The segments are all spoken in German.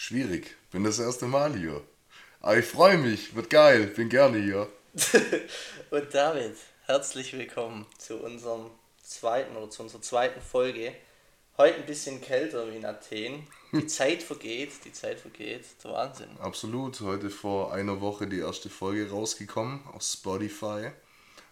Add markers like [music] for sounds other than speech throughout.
Schwierig. Bin das erste Mal hier. Aber ich freue mich. Wird geil. Bin gerne hier. [laughs] Und damit herzlich willkommen zu unserem zweiten oder zu unserer zweiten Folge. Heute ein bisschen kälter wie in Athen. Die [laughs] Zeit vergeht, die Zeit vergeht. Der Wahnsinn. Absolut. Heute vor einer Woche die erste Folge rausgekommen auf Spotify.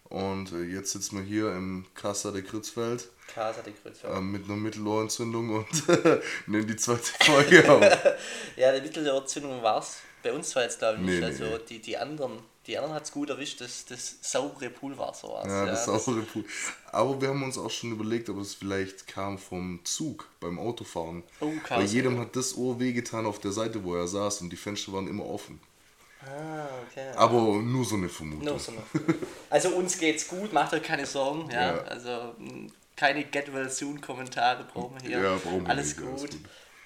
Und äh, jetzt sitzen wir hier im Casa de Krützfeld. Casa de Krützfeld. Äh, mit einer Mittelohrentzündung und [laughs] nehmen die zweite Folge auf. [laughs] ja, die Mittelohrentzündung war es. Bei uns war jetzt glaube ich nicht. Nee, also nee. Die, die anderen, die anderen hat es gut erwischt, das, das saubere Poolwasser war es. Ja, das ja, saubere Pool. Aber wir haben uns auch schon überlegt, ob es vielleicht kam vom Zug beim Autofahren. Oh, Weil jedem hat das Ohr wehgetan auf der Seite, wo er saß und die Fenster waren immer offen. Ah, okay. Aber nur so eine Vermutung. Nur so eine Also uns geht's gut, macht euch keine Sorgen. Ja? ja. Also keine Get Well Soon Kommentare brauchen wir hier. Ja, brauchen wir alles, nicht, gut. alles gut.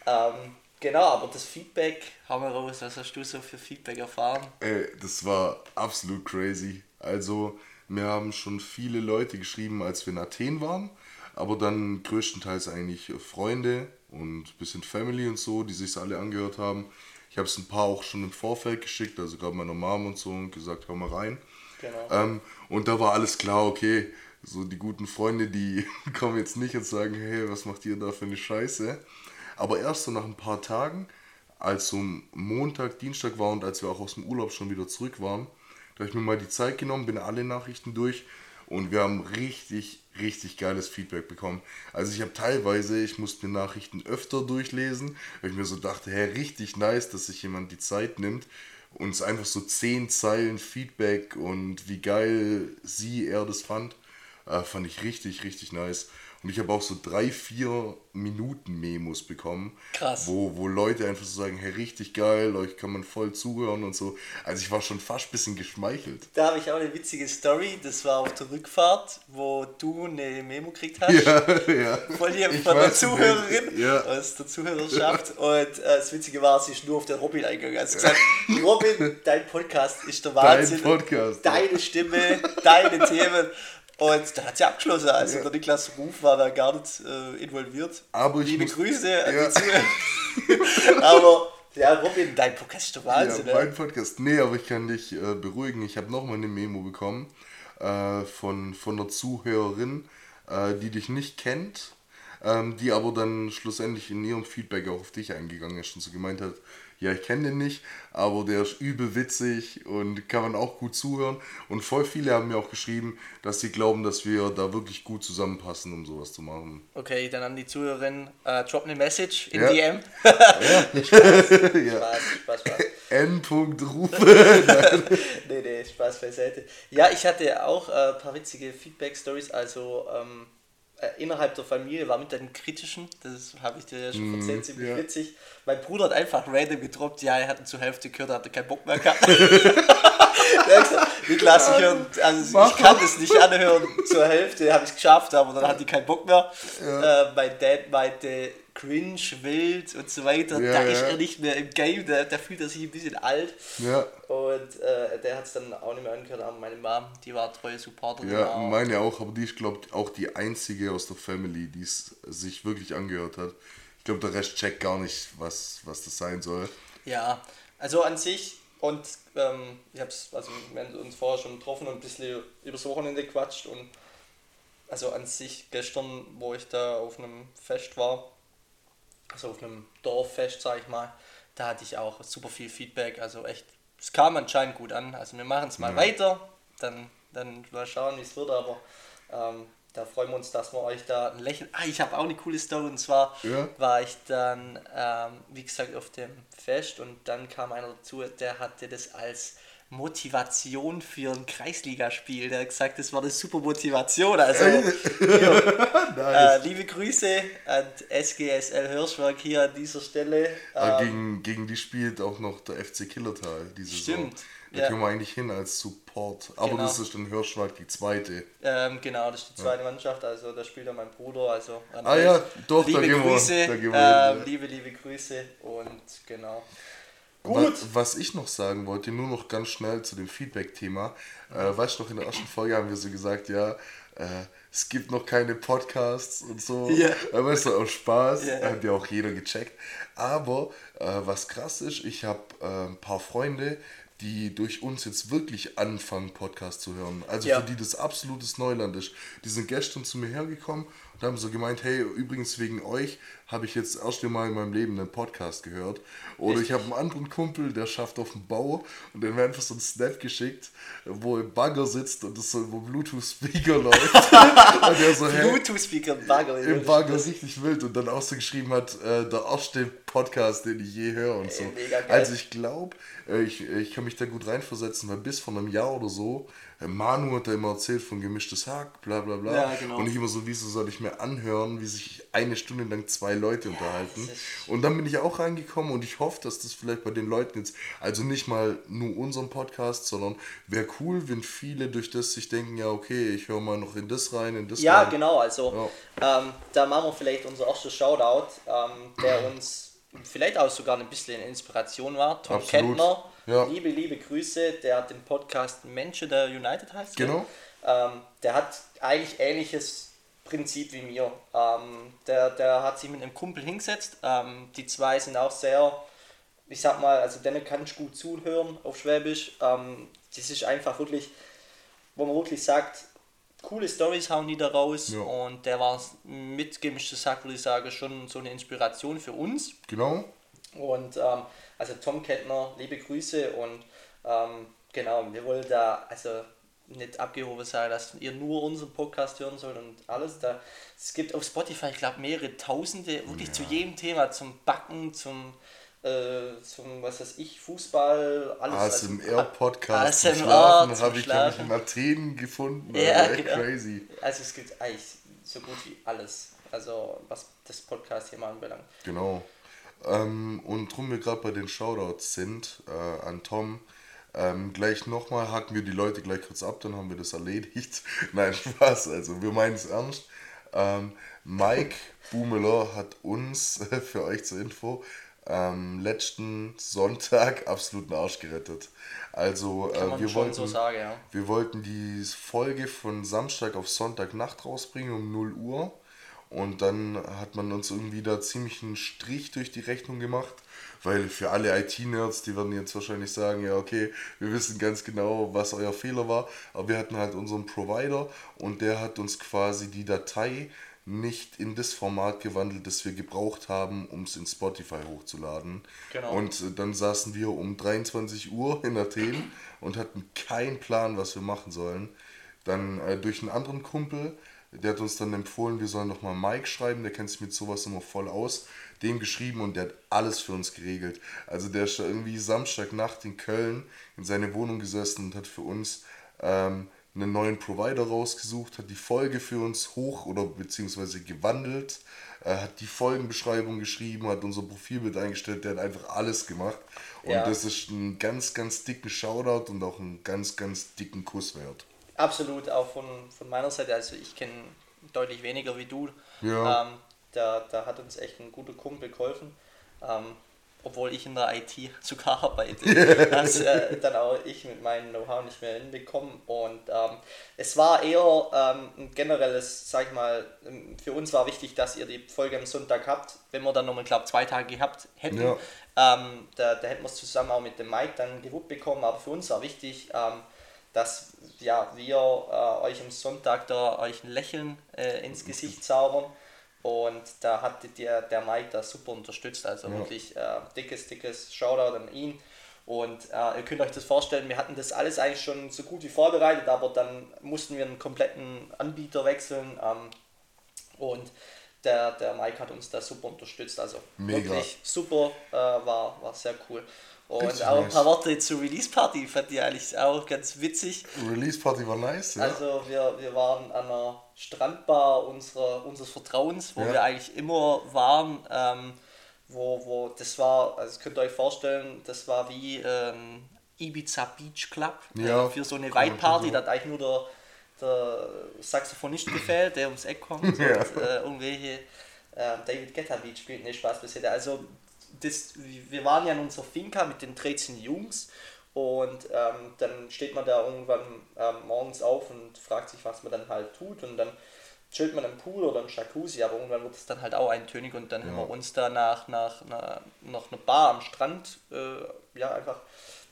Ähm, genau, aber das Feedback, haben wir raus, was hast du so für Feedback erfahren? Ey, das war absolut crazy. Also, mir haben schon viele Leute geschrieben, als wir in Athen waren, aber dann größtenteils eigentlich Freunde und ein bisschen Family und so, die sich alle angehört haben. Ich habe es ein paar auch schon im Vorfeld geschickt, also gerade meiner Mom und so, und gesagt, hör mal rein. Genau. Ähm, und da war alles klar, okay, so die guten Freunde, die [laughs] kommen jetzt nicht und sagen, hey, was macht ihr da für eine Scheiße? Aber erst so nach ein paar Tagen, als so Montag, Dienstag war und als wir auch aus dem Urlaub schon wieder zurück waren, da habe ich mir mal die Zeit genommen, bin alle Nachrichten durch und wir haben richtig, richtig geiles Feedback bekommen. Also ich habe teilweise, ich musste mir Nachrichten öfter durchlesen, weil ich mir so dachte, hey, richtig nice, dass sich jemand die Zeit nimmt und es einfach so zehn Zeilen Feedback und wie geil sie, er das fand, äh, fand ich richtig, richtig nice. Und ich habe auch so drei, vier Minuten Memos bekommen. Krass. Wo, wo Leute einfach so sagen, hey, richtig geil, euch kann man voll zuhören und so. Also ich war schon fast ein bisschen geschmeichelt. Da habe ich auch eine witzige Story. Das war auf der Rückfahrt, wo du eine Memo gekriegt hast. Ja, ja. Von, dir, von der Zuhörerin ja. aus der Zuhörerschaft. Und äh, das Witzige war, sie ist nur auf den Robin eingegangen. Also gesagt, [laughs] Robin, dein Podcast ist der Wahnsinn. Dein Podcast. Deine Stimme, deine Themen. Und da hat sie abgeschlossen. Also ja. der Niklas Ruf war da gar nicht äh, involviert. Aber Liebe muss, Grüße an ja. die Zuhörer. [laughs] aber ja, Robin, dein Podcast ist doch Wahnsinn. Ja, mein Podcast. Nee, aber ich kann dich äh, beruhigen. Ich habe nochmal eine Memo bekommen äh, von, von einer Zuhörerin, äh, die dich nicht kennt, ähm, die aber dann schlussendlich in ihrem Feedback auch auf dich eingegangen ist und so gemeint hat, ja, ich kenne den nicht, aber der ist übel witzig und kann man auch gut zuhören. Und voll viele haben mir auch geschrieben, dass sie glauben, dass wir da wirklich gut zusammenpassen, um sowas zu machen. Okay, dann an die Zuhörerin, uh, drop eine Message in ja. DM. [laughs] [laughs] [laughs] ja. Spaß, Spaß, Spaß, Spaß. N. Rufe. nee, nee, Spaß beiseite. Ja, ich hatte auch äh, ein paar witzige Feedback-Stories, also ähm, äh, innerhalb der Familie war mit den kritischen, das habe ich dir ja schon erzählt, mm, ziemlich ja. witzig. Mein Bruder hat einfach random gedroppt, ja, er hat ihn zur Hälfte gehört, er hatte keinen Bock mehr gehabt. [laughs] Niklas, ich, hören, also ich kann das nicht anhören zur Hälfte, habe ich es geschafft, aber dann hatte ich keinen Bock mehr. Ja. Äh, mein Dad meinte, cringe, wild und so weiter. Ja, da ja. ist er nicht mehr im Game, da, da fühlt er sich ein bisschen alt. Ja. Und äh, der hat es dann auch nicht mehr angehört, aber meine Mom, die war treue Supporterin. Ja, auch. meine auch, aber die ist, glaube ich, auch die einzige aus der Family, die es sich wirklich angehört hat. Ich glaube, der Rest checkt gar nicht, was, was das sein soll. Ja, also an sich und ähm, ich hab's, also wir haben uns vorher schon getroffen und ein bisschen übers Wochenende gequatscht und also an sich gestern, wo ich da auf einem Fest war, also auf einem Dorffest, sag ich mal, da hatte ich auch super viel Feedback, also echt, es kam anscheinend gut an. Also wir machen es mal ja. weiter, dann, dann mal schauen, wie es wird, aber ähm, da freuen wir uns, dass wir euch da ein Lächeln. Ah, ich habe auch eine coole Story und zwar ja. war ich dann, ähm, wie gesagt, auf dem Fest und dann kam einer dazu, der hatte das als Motivation für ein Kreisligaspiel. Der hat gesagt, das war eine super Motivation. Also, [laughs] nice. äh, liebe Grüße an SGSL Hirschberg hier an dieser Stelle. Ähm, gegen, gegen die spielt auch noch der FC Killertal diese Stimmt. Saison. Da ja. können wir eigentlich hin als Support. Aber genau. das ist dann Hirschwald die zweite. Ähm, genau, das ist die zweite ja. Mannschaft. Also da spielt ja mein Bruder. Also ah ja, doch, liebe da gehen Grüße, wir, da gehen wir ähm, Liebe, liebe Grüße und genau. Gut. Was ich noch sagen wollte, nur noch ganz schnell zu dem Feedback-Thema. Äh, weißt du noch, in der ersten Folge haben wir so gesagt, ja, äh, es gibt noch keine Podcasts und so. Ja. Aber es ist auch Spaß, ja. hat ja auch jeder gecheckt. Aber äh, was krass ist, ich habe äh, ein paar Freunde, die durch uns jetzt wirklich anfangen, Podcast zu hören. Also ja. für die das absolutes Neuland ist. Die sind gestern zu mir hergekommen und haben so gemeint, hey, übrigens wegen euch habe ich jetzt erst Mal in meinem Leben einen Podcast gehört. Oder ich habe einen anderen Kumpel, der schafft auf dem Bau und der mir einfach so einen Snap geschickt, wo im Bagger sitzt und das so wo Bluetooth-Speaker [laughs] läuft. und der so, hey, Bluetooth-Speaker im Bagger. Im Bagger richtig wild und dann auch so geschrieben hat, äh, der erste Podcast, den ich je höre und so. Ey, also ich glaube, äh, ich, ich kann mich da gut reinversetzen, weil bis vor einem Jahr oder so Manu hat da immer erzählt von gemischtes Hack, bla bla bla. Ja, genau. Und ich immer so, wieso soll ich mir anhören, wie sich eine Stunde lang zwei Leute ja, unterhalten. Und dann bin ich auch reingekommen und ich hoffe, dass das vielleicht bei den Leuten jetzt, also nicht mal nur unseren Podcast, sondern wäre cool, wenn viele durch das sich denken, ja okay, ich höre mal noch in das rein, in das ja, rein. Ja, genau, also ja. Ähm, da machen wir vielleicht unser erstes Shoutout, ähm, der [clears throat] uns vielleicht auch sogar ein bisschen Inspiration war. Tom Absolut. Kettner, ja. liebe, liebe Grüße, der hat den Podcast Menschen der United heißt. Genau. Ähm, der hat eigentlich ähnliches Prinzip wie mir. Ähm, der, der hat sich mit einem Kumpel hingesetzt. Ähm, die zwei sind auch sehr, ich sag mal, also denen kann ich gut zuhören auf Schwäbisch. Ähm, das ist einfach wirklich, wo man wirklich sagt, coole Stories hauen die da raus ja. und der war mit gemischtes Sack, würde ich sagen, schon so eine Inspiration für uns. Genau. Und ähm, also Tom Kettner, liebe Grüße und ähm, genau, wir wollen da also nicht abgehoben sein, dass ihr nur unseren Podcast hören sollt und alles. Da, es gibt auf Spotify, ich glaube, mehrere Tausende, wirklich ja. zu jedem Thema, zum Backen, zum äh, zum, was weiß ich, Fußball, alles. ASMR-Podcast also, ASMR habe ich, hab ich in Athen gefunden. Ja, also genau. crazy. Also es gibt eigentlich so gut wie alles, also was das Podcast hier mal anbelangt. Genau. Ähm, und drum wir gerade bei den Shoutouts sind, äh, an Tom, ähm, gleich nochmal hacken wir die Leute gleich kurz ab, dann haben wir das erledigt. [laughs] Nein, Spaß, also wir meinen es ernst. Ähm, Mike Bumeler hat uns, [laughs] für euch zur Info, ähm, letzten Sonntag [laughs] absoluten Arsch gerettet. Also äh, wir, wollten, so sagen, ja. wir wollten die Folge von Samstag auf Sonntagnacht rausbringen um 0 Uhr. Und dann hat man uns irgendwie da ziemlich einen Strich durch die Rechnung gemacht, weil für alle IT-Nerds, die werden jetzt wahrscheinlich sagen, ja okay, wir wissen ganz genau, was euer Fehler war, aber wir hatten halt unseren Provider und der hat uns quasi die Datei nicht in das Format gewandelt, das wir gebraucht haben, um es in Spotify hochzuladen. Genau. Und äh, dann saßen wir um 23 Uhr in Athen und hatten keinen Plan, was wir machen sollen. Dann äh, durch einen anderen Kumpel, der hat uns dann empfohlen, wir sollen nochmal Mike schreiben, der kennt sich mit sowas immer voll aus. Dem geschrieben und der hat alles für uns geregelt. Also der ist irgendwie Samstagnacht in Köln in seine Wohnung gesessen und hat für uns ähm, einen neuen Provider rausgesucht, hat die Folge für uns hoch oder beziehungsweise gewandelt, äh, hat die Folgenbeschreibung geschrieben, hat unser Profilbild eingestellt, der hat einfach alles gemacht. Und ja. das ist ein ganz, ganz dicken Shoutout und auch einen ganz, ganz dicken Kuss wert. Absolut, auch von, von meiner Seite. Also ich kenne deutlich weniger wie du. Ja. Ähm, da, da hat uns echt ein guter Kumpel geholfen. Ähm, obwohl ich in der IT [laughs] sogar arbeite, [laughs] das äh, dann auch ich mit meinem Know-how nicht mehr hinbekommen. Und ähm, es war eher ähm, ein generelles, sag ich mal, ähm, für uns war wichtig, dass ihr die Folge am Sonntag habt. Wenn wir dann nochmal, glaube zwei Tage gehabt hätten, ja. ähm, da, da hätten wir es zusammen auch mit dem Mike dann gewuppt bekommen. Aber für uns war wichtig, ähm, dass ja, wir äh, euch am Sonntag da euch ein Lächeln äh, ins Gesicht zaubern und da hat der, der Mike da super unterstützt. Also ja. wirklich äh, dickes, dickes Shoutout an ihn. Und äh, ihr könnt euch das vorstellen, wir hatten das alles eigentlich schon so gut wie vorbereitet, aber dann mussten wir einen kompletten Anbieter wechseln. Ähm, und der, der Mike hat uns da super unterstützt. Also Mega. wirklich super, äh, war, war sehr cool. Und Richtig auch ein paar Worte zur Release Party fand ich eigentlich auch ganz witzig. Release Party war nice, ja. Also wir, wir waren an einer Strandbar unserer, unseres Vertrauens, wo ja. wir eigentlich immer waren. Ähm, wo, wo das war, also könnt ihr euch vorstellen, das war wie ähm, Ibiza Beach Club ja, äh, für so eine White Party. Da hat eigentlich nur der, der Saxophonist gefällt, der ums Eck kommt [laughs] und äh, irgendwelche äh, David Guetta Beach spielt. Ne, Spaß bisher. Also das, wir waren ja in unserer Finca mit den 13 Jungs und ähm, dann steht man da irgendwann ähm, morgens auf und fragt sich, was man dann halt tut und dann chillt man im Pool oder im Jacuzzi, aber irgendwann wird es dann halt auch eintönig und dann haben wir uns da nach, nach, nach, nach einer Bar am Strand äh, ja, einfach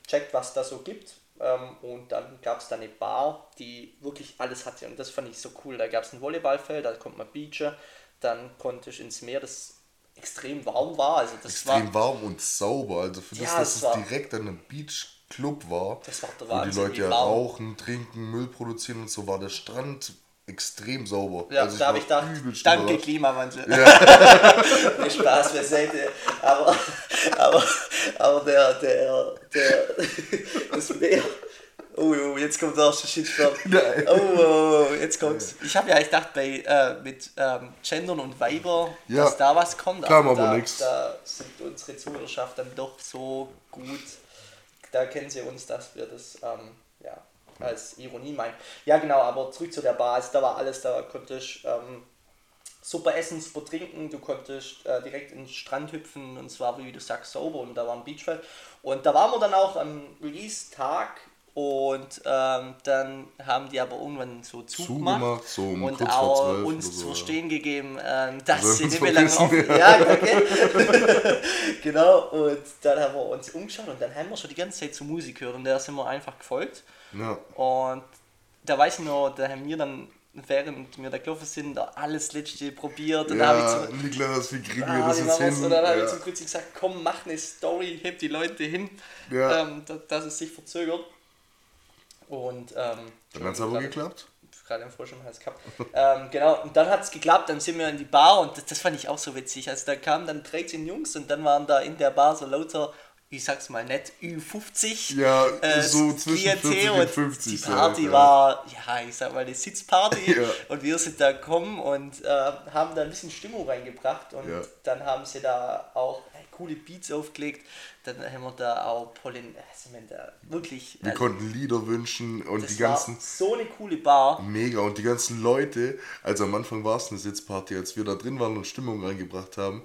checkt, was da so gibt. Ähm, und dann gab es da eine Bar, die wirklich alles hatte und das fand ich so cool. Da gab es ein Volleyballfeld, da konnte man beachen, dann konnte ich ins Meer, das extrem warm war. Also das Extrem war, warm und sauber. Also für Ja, das, dass es war- direkt an einem Beachclub war, Das war der wo die Leute ja rauchen, trinken, Müll produzieren und so, war der Strand extrem sauber. Ja, also da habe ich gedacht, danke überrascht. Klimawandel. [laughs] nee, Spaß beiseite. Aber, aber, aber der, der, der, das Meer. Oh, oh, jetzt kommt der erste Shitstorm. [laughs] Nein. Oh, oh, oh, jetzt kommt's. Ich habe ja echt gedacht, bei, äh, mit ähm, Gendern und Weiber, Ja, dass da was kommt. kam aber da, nix. Da sind unsere Zuhörerschaft dann doch so gut. Da kennen sie uns, dass wir das ähm, ja, als Ironie meinen. Ja, genau, aber zurück zu der. Also, da war alles, da konnte ich ähm, super essen, super trinken. Du konntest äh, direkt in den Strand hüpfen und zwar, wie du sagst, sauber und da war ein Beachfeld. Und da waren wir dann auch am Release-Tag und ähm, dann haben die aber irgendwann so zugemacht, Zugemacht, so um und auch 12 uns zu ja. verstehen gegeben, ähm, [laughs] dass sie nicht mehr lange offen Ja, danke. [laughs] genau, und dann haben wir uns umgeschaut und dann haben wir schon die ganze Zeit zur Musik gehört und der sind wir einfach gefolgt. Ja. Und da weiß ich noch, da haben wir dann, während wir da gelaufen sind, da alles Letzte probiert. Und dann Ja, habe ich zu, Niklas, wie kriegen wir ah, das wie jetzt hin? und dann habe ich ja. zu Fritzi gesagt, komm, mach eine Story, heb die Leute hin, Ja. ähm, da, dass es sich verzögert. Und ähm, Dann hat es aber geklappt. gerade im Frosch im Hals gehabt. ähm, genau, und dann hat es geklappt, dann sind wir in die Bar und das, das fand ich auch so witzig. Also da kamen dann 13 Jungs und dann waren da in der Bar so lauter, ich sag's mal nett, Ü50. Ja, äh, so zwischen 40 und 50. Die Party ja. war, ja, ich sag mal, eine Sitzparty Ja. und wir sind da gekommen und äh, haben da ein bisschen Stimmung reingebracht und Ja. dann haben sie da auch coole Beats aufgelegt. Dann haben wir da auch Pollen, also wir da wirklich. Wir also, konnten Lieder wünschen und das die ganzen. war so eine coole Bar. Mega und die ganzen Leute, also am Anfang war es eine Sitzparty, als wir da drin waren und Stimmung reingebracht haben,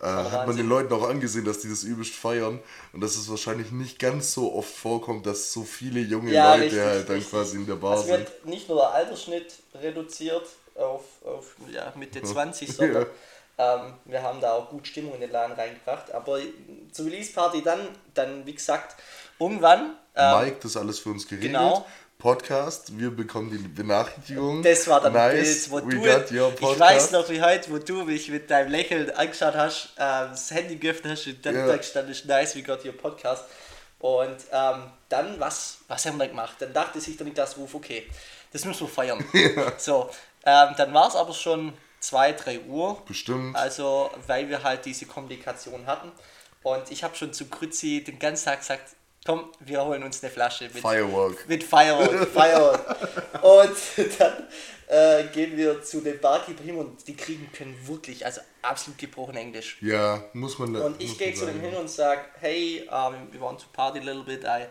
äh, hat man Wahnsinn. den Leuten auch angesehen, dass die das übelst feiern und dass es wahrscheinlich nicht ganz so oft vorkommt, dass so viele junge Ja, Leute richtig, halt dann richtig. quasi in der Bar Also sind. wird nicht nur der Altersschnitt reduziert auf, auf ja, Mitte [laughs] 20, sondern ähm, wir haben da auch gut Stimmung in den Laden reingebracht. Aber zur Release-Party dann, dann wie gesagt, irgendwann, ähm, Mike, das alles für uns geregelt. genau. Podcast, wir bekommen die Benachrichtigung. das war dann nice, Bild, wo we du, ich weiß noch wie heute, wo du mich mit deinem Lächeln angeschaut hast, ähm, das Handy geöffnet hast und dann Ja. da gestanden ist, nice, we got your podcast. Und ähm, dann, was, was haben wir gemacht? Dann dachte sich der Niklas Ruf, okay, das müssen wir feiern. [laughs] So, ähm, dann war es aber schon 2, 3 Uhr. Bestimmt. Also, weil wir halt diese Komplikation hatten. Und ich habe schon zu Krützi den ganzen Tag gesagt, komm, wir holen uns eine Flasche mit Firework. mit Firework, Firework. [laughs] Und dann äh, gehen wir zu den Barkeeper hin und die kriegen können wirklich, also absolut gebrochen Englisch. Ja, muss man Und muss ich gehe zu dem hin und sage, hey, um, we want to party a little bit, I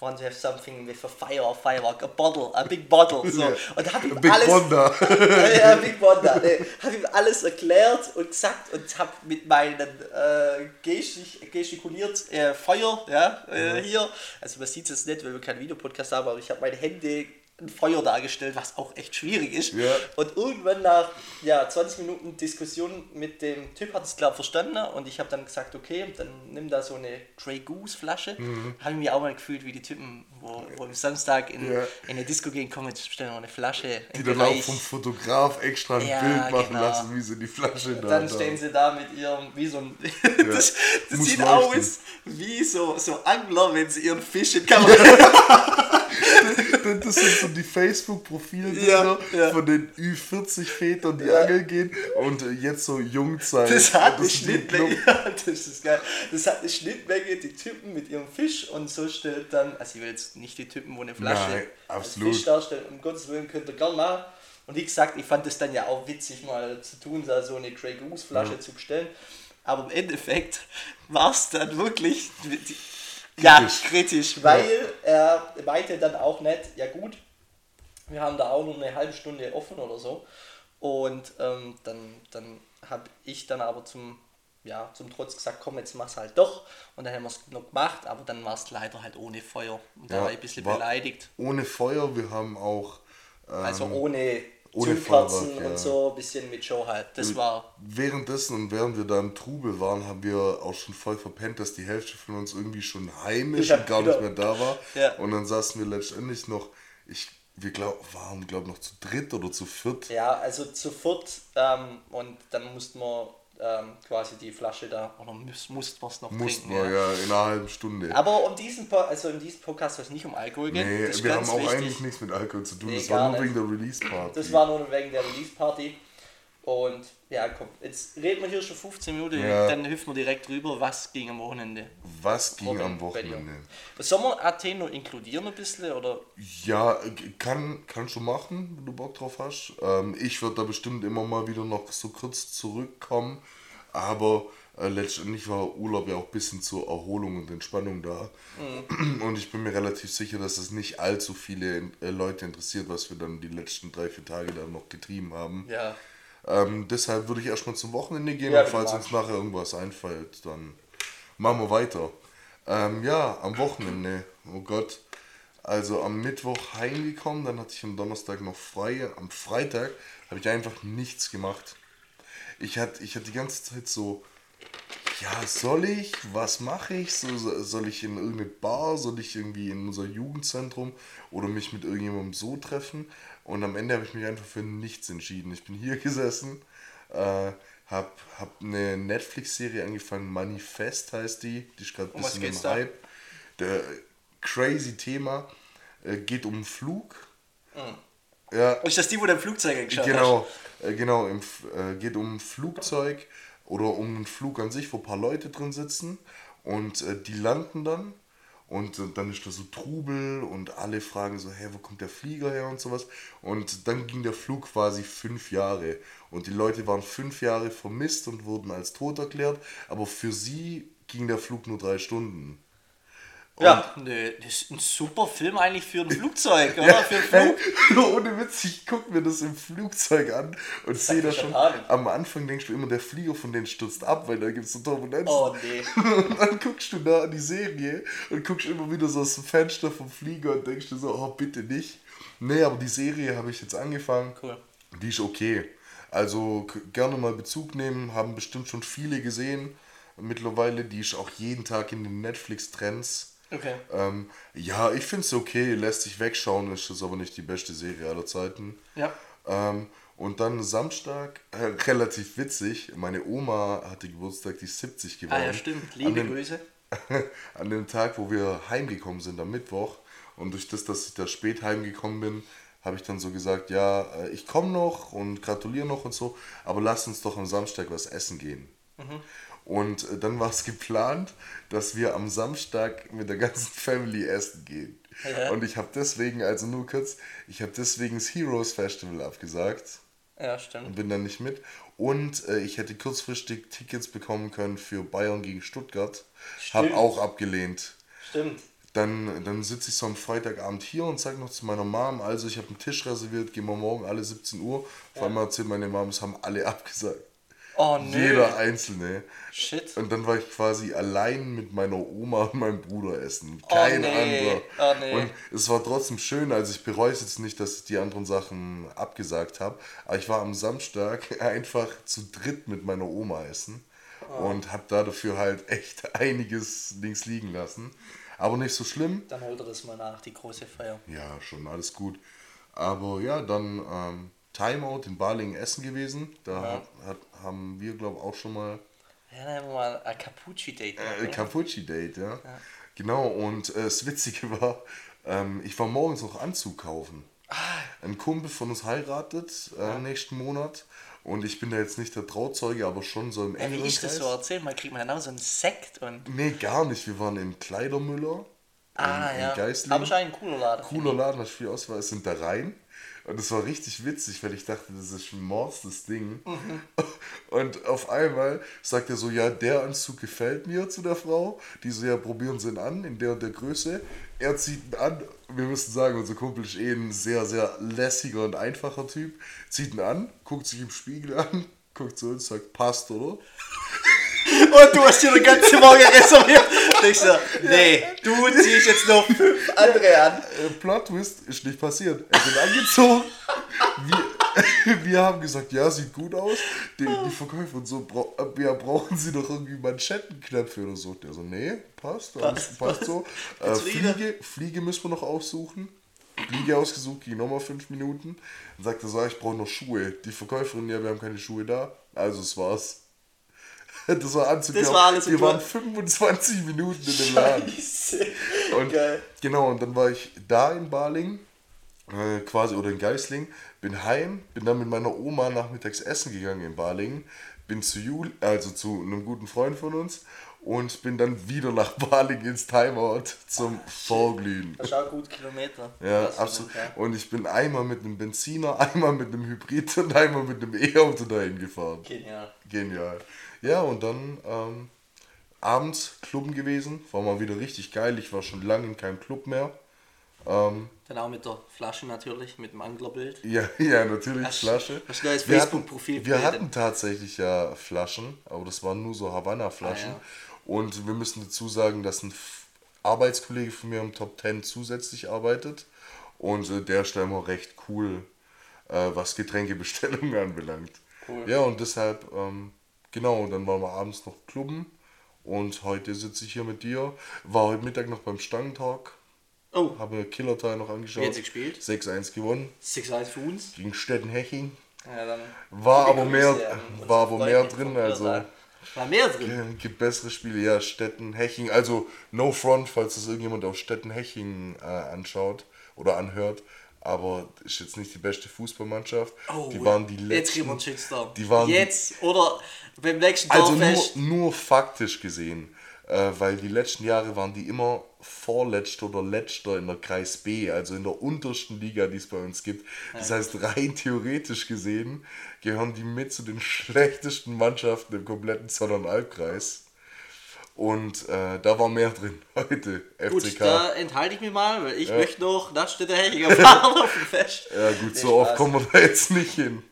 want to have something with a fire or firework, a bottle, a big bottle. So. Und habe ihm Big alles... Wonder. [laughs] ja, Big Wonder. Ne, habe ihm alles erklärt und gesagt und habe mit meinen äh, gestik gestikuliert äh, Feuer, ja, äh, hier. Also man sieht es nicht, weil wir keinen Videopodcast haben, aber ich habe meine Hände ein Feuer dargestellt, was auch echt schwierig ist. Ja. Und irgendwann nach ja, 20 Minuten Diskussion mit dem Typ hat es klar verstanden und ich habe dann gesagt, okay, dann nimm da so eine Grey Goose Flasche. Habe ich mich auch mal gefühlt wie die Typen, wo, wo am Samstag in, Ja. in eine Disco gehen, kommen, jetzt bestellen wir eine Flasche. Die dann auch Bereich- vom Fotograf extra ein Ja, Bild machen genau. lassen, wie sie die Flasche da dann da- stehen sie da mit ihrem, wie so ein, [laughs] das, das sieht leuchten. aus wie so, so Angler, wenn sie ihren Fisch in Kamera [laughs] [laughs] Das sind so die Facebook-Profilbilder Ja, ja. von den Ü40-Vätern, die angeln gehen und äh, jetzt so Jungzeit. Das hat eine Das sind die Schnittmenge, ja, das ist geil. Das hat eine Schnittmenge, die Typen mit ihrem Fisch und so stellt dann, also ich will jetzt nicht die Typen, wo eine Flasche Nein, absolut. Fisch darstellen, um Gottes Willen könnt ihr gern machen. Und wie gesagt, ich fand es dann ja auch witzig mal zu tun, da so eine Grey Goose Flasche zu bestellen. Aber im Endeffekt war es dann wirklich die, ja, Kritisch. weil er meinte dann auch nicht, ja gut, wir haben da auch nur eine halbe Stunde offen oder so. Und ähm, dann, dann habe ich dann aber zum, ja, zum Trotz gesagt, komm, jetzt mach's halt doch. Und dann haben wir es noch gemacht, aber dann war es leider halt ohne Feuer. Und da Ja, war ich ein bisschen beleidigt. Ohne Feuer, wir haben auch. Ähm, Also ohne Ohne Zündkerzen ja. und so, ein bisschen mit Show halt. Das war. Währenddessen und während wir da im Trubel waren, haben wir auch schon voll verpennt, dass die Hälfte von uns irgendwie schon heimisch Ja, und gar nicht genau. mehr da war. Ja. Und dann saßen wir letztendlich noch, ich, wir glaub, waren glaube noch zu dritt oder zu viert. Ja, also zu viert ähm, und dann mussten wir ähm, quasi die Flasche da, oder muss, mussten wir es noch Mussten trinken. wir, ja, in einer halben Stunde. Aber um diesen, Po- also in diesem Podcast soll es nicht um Alkohol gehen. nee, das ist wir ganz haben auch wichtig. eigentlich nichts mit Alkohol zu tun. Nee, das gar war nur nicht. wegen der Release-Party. Das war nur wegen der Release-Party. Und ja, komm, jetzt reden wir hier schon 15 Minuten, Ja. dann hüpfen wir direkt rüber, was ging am Wochenende. Was ging am? Wochenende? Sollen wir Athen noch inkludieren ein bisschen? Oder? Ja, kann, kann schon machen, wenn du Bock drauf hast. Ähm, ich würde da bestimmt immer mal wieder noch so kurz zurückkommen. Aber äh, letztendlich war Urlaub ja auch ein bisschen zur Erholung und Entspannung da. Und ich bin mir relativ sicher, dass es nicht allzu viele äh, Leute interessiert, was wir dann die letzten drei, vier Tage da noch getrieben haben. Ja. Ähm, deshalb würde ich erstmal zum Wochenende gehen Ja, und falls uns nachher irgendwas einfällt, dann machen wir weiter. Ähm, ja, am Wochenende, oh Gott. Also am Mittwoch heimgekommen, dann hatte ich am Donnerstag noch frei. Am Freitag habe ich einfach nichts gemacht. Ich hatte, ich hatte die ganze Zeit so, ja, soll ich? Was mache ich? So- soll ich in irgendeine Bar? Soll ich irgendwie in unser Jugendzentrum oder mich mit irgendjemandem so treffen? Und am Ende habe ich mich einfach für nichts entschieden. Ich bin hier [laughs] gesessen, äh, habe hab eine Netflix-Serie angefangen, Manifest heißt die. Die ist gerade ein Um bisschen im geht's da? Hype. Der crazy Thema äh, geht um Flug. Ja, Ist das die, wo im Flugzeug geschaut Genau, äh, genau. Im, äh, geht um ein Flugzeug oder um einen Flug an sich, wo ein paar Leute drin sitzen und äh, die landen dann und dann ist da so Trubel und alle fragen so, hey, wo kommt der Flieger her und sowas. Und dann ging der Flug quasi fünf Jahre und die Leute waren fünf Jahre vermisst und wurden als tot erklärt, aber für sie ging der Flug nur drei Stunden. Ja, nö, das ist ein super Film eigentlich für ein [laughs] Flugzeug, oder? Für einen Flug. Ohne Witz, ich guck mir das im Flugzeug an und sehe da schon, Panik. am Anfang denkst du immer, der Flieger von denen stürzt ab, weil da gibt es so Turbulenzen. Oh nee. [laughs] Und dann guckst du da an die Serie und guckst immer wieder so aus dem Fenster vom Flieger und denkst dir so, oh bitte nicht. Nee, aber die Serie habe ich jetzt angefangen. Cool. Die ist okay. Also gerne mal Bezug nehmen, haben bestimmt schon viele gesehen. Mittlerweile, die ist auch jeden Tag in den Netflix-Trends. Okay. Ähm, ja, ich finde es okay, lässt sich wegschauen, ist das aber nicht die beste Serie aller Zeiten. Ja. Ähm, und dann Samstag, äh, relativ witzig, meine Oma hatte Geburtstag, die ist 70 geworden. Ah ja, stimmt. An Liebe dem, Grüße. [laughs] an dem Tag, wo wir heimgekommen sind, am Mittwoch. Und durch das, dass ich da spät heimgekommen bin, habe ich dann so gesagt, ja, äh, ich komme noch und gratuliere noch und so, aber lass uns doch am Samstag was essen gehen. Und äh, dann war es geplant, dass wir am Samstag mit der ganzen [laughs] Family essen gehen. Ja. Und ich habe deswegen, also nur kurz, ich habe deswegen das Heroes Festival abgesagt Ja, stimmt. und bin dann nicht mit. Und äh, ich hätte kurzfristig Tickets bekommen können für Bayern gegen Stuttgart. Habe auch abgelehnt. Stimmt. Dann, dann sitze ich so am Freitagabend hier und sage noch zu meiner Mom, also ich habe einen Tisch reserviert, gehen wir morgen alle 17 Uhr. Auf einmal erzählt meine Mom, es haben alle [laughs] abgesagt. Oh nee. Jeder Einzelne. Shit. Und dann war ich quasi allein mit meiner Oma und meinem Bruder essen. Kein nee. anderer. Oh, nee. Und es war trotzdem schön, also ich bereue es jetzt nicht, dass ich die anderen Sachen abgesagt habe. Aber ich war am Samstag [laughs] einfach zu dritt mit meiner Oma essen Oh. und habe da dafür halt echt [laughs] einiges links liegen lassen. Aber nicht so schlimm. Dann holt er das mal nach, die große Feier. Ja, schon alles gut. Aber ja, dann ähm, Timeout in Balingen essen gewesen. Da hat, hat, haben wir, glaube ich, auch schon mal Ja, dann haben wir mal ein Capucci-Date. Äh, oder? Capucci-Date, ja. Genau, und äh, das Witzige war, ähm, ich war morgens noch Anzug kaufen. Ah. Ein Kumpel von uns heiratet äh, nächsten Monat und ich bin da jetzt nicht der Trauzeuge, aber schon so im Ja, wie ist das so? Erzähl mal, kriegt man auch so einen Sekt und. Nee, gar nicht. Wir waren im Kleidermüller. Ah, in, ja. In Geislingen. Aber eigentlich ein cooler Laden. Cooler Laden, hast viel Auswahl, es sind da rein. Und das war richtig witzig, weil ich dachte, das ist ein Mords, das Ding. Mhm. [laughs] Und auf einmal sagt er so, ja, der Anzug gefällt mir zu der Frau. Die so, ja, probieren Sie ihn an, in der und der Größe. Er zieht ihn an. Wir müssen sagen, unser Kumpel ist eh ein sehr, sehr lässiger und einfacher Typ. Zieht ihn an, guckt sich im Spiegel an, [laughs] guckt zu uns, sagt, passt, oder? Und du hast dir den ganzen Morgen reserviert. Ich so, nee, du ziehst jetzt noch fünf andere an. Äh, Plot Twist ist nicht passiert. Er wird angezogen. Wir, [laughs] wir haben gesagt, ja, sieht gut aus. Die, die Verkäufer und so, bra ja, brauchen sie doch irgendwie Manschettenknöpfe oder so. Der so, nee, passt, alles passt so. Äh. Fliege, Fliege müssen wir noch aussuchen. Fliege ausgesucht, ging nochmal fünf Minuten. Dann sagte er so, ich brauche noch Schuhe. Die Verkäuferin, ja, wir haben keine Schuhe da. Also, es war's. [laughs] Das war Anzug. Das Wir- war alles Wir waren du- 25 Minuten in dem Laden. Scheiße. Und Geil. genau, und dann war ich da in Baling, äh, quasi, oder in Geisling, bin heim, bin dann mit meiner Oma nachmittags essen gegangen in Baling, bin zu Jul, also zu einem guten Freund von uns und bin dann wieder nach [laughs] Baling ins Timeout zum Vorglühen. Das ist auch gut Kilometer. Ja, absolut. ja. Und ich bin einmal mit einem Benziner, [laughs] einmal mit einem Hybrid und einmal mit einem E-Auto dahin gefahren. Genial. Genial. Ja, und dann ähm, abends Clubben gewesen. War mal wieder richtig geil. Ich war schon lange in keinem Club mehr. Ähm, Dann auch mit der Flasche natürlich, mit dem Anglerbild. ja, [laughs] ja, natürlich Hast- Flasche. hast du neues Facebook-Profil hatten- Wir hatten tatsächlich ja Flaschen, aber das waren nur so Havanna-Flaschen. Ah, ja. Und wir müssen dazu sagen, dass ein Arbeitskollege von mir im Top 10 zusätzlich arbeitet. Und äh, der ist da immer recht cool, äh, was Getränkebestellungen [laughs] anbelangt. Cool. Ja, und deshalb, ähm, genau, und dann waren wir abends noch klubben. Und heute sitze ich hier mit dir. War heute Mittag noch beim Stangentalk. Oh, Habe mir Killer Teil noch angeschaut. Sie gespielt? 6-1 gewonnen. 6-1 für uns. Gegen Stetten-Heching. Ja, War aber mehr, unsere war aber mehr drin, also. War mehr drin. gibt bessere Spiele, ja, Stetten, Heching, also no front, falls das irgendjemand auf Stetten, Heching äh, anschaut oder anhört, aber ist jetzt nicht die beste Fußballmannschaft. Oh, die waren die Jetzt kriegen wir einen letzten, Shitstorm. die waren die- jetzt oder beim nächsten also nur, Dorffest. nur faktisch gesehen, äh, weil die letzten Jahre waren die immer vorletzter oder letzter in der Kreis B, also in der untersten Liga, die es bei uns gibt. Das heißt, rein [laughs] theoretisch gesehen gehören die mit zu den [laughs] schlechtesten Mannschaften im kompletten Zollernalbkreis. Und äh, da war mehr drin [laughs] heute, Gut, FCK. da enthalte ich mich mal, weil ich möchte noch nach Städter fahren auf dem Fest. ja gut, Nee, so oft kommen wir da jetzt nicht hin.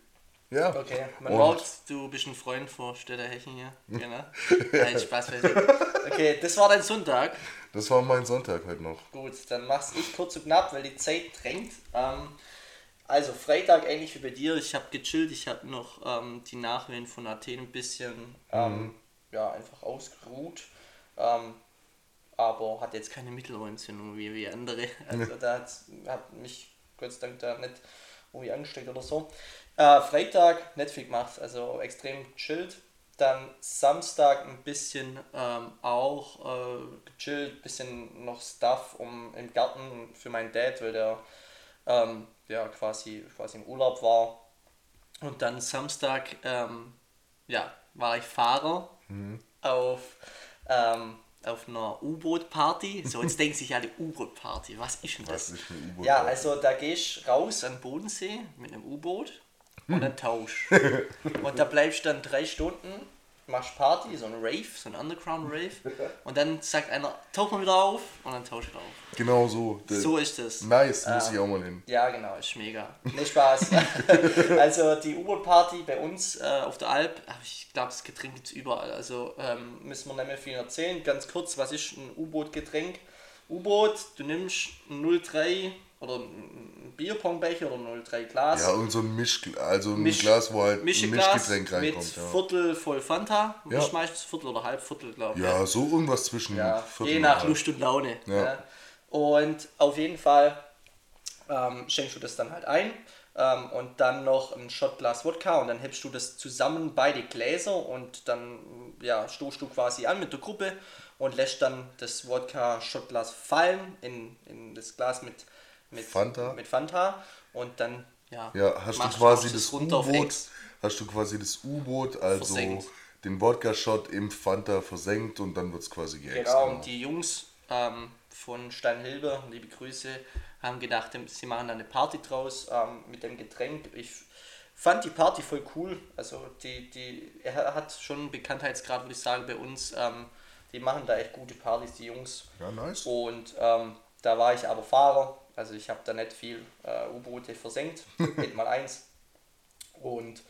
Ja. Okay, man merkt, du bist ein Freund von Städter Heching, ja. [laughs] Genau. Nein, Spaß. Okay, das war dein Sonntag. Das war mein Sonntag heute noch. Gut, dann mach's ich kurz und knapp, weil die Zeit drängt. Ähm, also Freitag ähnlich wie bei dir, ich habe gechillt, ich habe noch ähm, die Nachwehen von Athen ein bisschen ähm, ja, einfach ausgeruht. Ähm, aber hat jetzt keine Mittelohrentzündung wie, wie andere. [laughs] Also da hat, hat mich Gott sei Dank da nicht irgendwie angesteckt oder so. Äh, Freitag nicht viel gemacht, also extrem chillt. Dann Samstag ein bisschen ähm, auch äh, gechillt, bisschen noch Stuff um, im Garten für meinen Dad, weil der ähm, ja, quasi, quasi im Urlaub war. Und dann Samstag ähm, ja, war ich Fahrer auf, ähm, auf einer U-Boot-Party. So, jetzt denken sich alle U-Boot-Party, was ist denn das? Was ist? Ja, also da gehst raus an den Bodensee mit einem U-Boot und dann tausch. [laughs] und da bleibst du dann drei Stunden, machst Party, so ein Rave, so ein Underground-Rave. [laughs] Und dann sagt einer, tauch mal wieder auf und dann tausch wieder auf. Genau so. So ist es. Nice, muss ich auch mal hin. Ja, genau, ist mega. Nee, Spaß. [laughs] [laughs] also die U-Boot-Party bei uns äh, auf der Alp, ich glaube, das Getränk gibt es überall. Also ähm, müssen wir nicht mehr viel erzählen. Ganz kurz, was ist ein U-Boot-Getränk? U-Boot, du nimmst ein 03 oder ein Bierpongbecher oder ein 03 Glas. Ja, und so ein Misch, also ein Misch- Glas, wo halt ein Mischeglas Mischgetränk mit reinkommt. Ja. Viertel voll Fanta. Ja. Meistens Viertel oder halb Viertel, glaube ich. ja, so irgendwas zwischen Ja, Viertel je nach halb. Lust und Laune. Ja. Ja. Und auf jeden Fall ähm, schenkst du das dann halt ein ähm, und dann noch ein Shotglas Wodka und dann hebst du das zusammen beide Gläser und dann ja, stoßt du quasi an mit der Gruppe und lässt dann das Wodka-Shotglas fallen in, in das Glas mit, mit Fanta? mit Fanta und dann ja, Ja, hast du quasi das Ex. hast du quasi das U-Boot, also Versenkt. den Wodka-Shot im Fanta versenkt und dann wird es quasi geäxt. Genau, und die Jungs ähm, von Steinhilbe, liebe Grüße, haben gedacht, sie machen da eine Party draus ähm, mit dem Getränk. Ich fand die Party voll cool. Also die, die, er hat schon einen Bekanntheitsgrad, würde ich sagen, bei uns. Ähm, die machen da echt gute Partys, die Jungs. Ja, nice. Und ähm, da war ich aber Fahrer, also ich habe da nicht viel äh, U-Boote versenkt, nicht mal eins. Und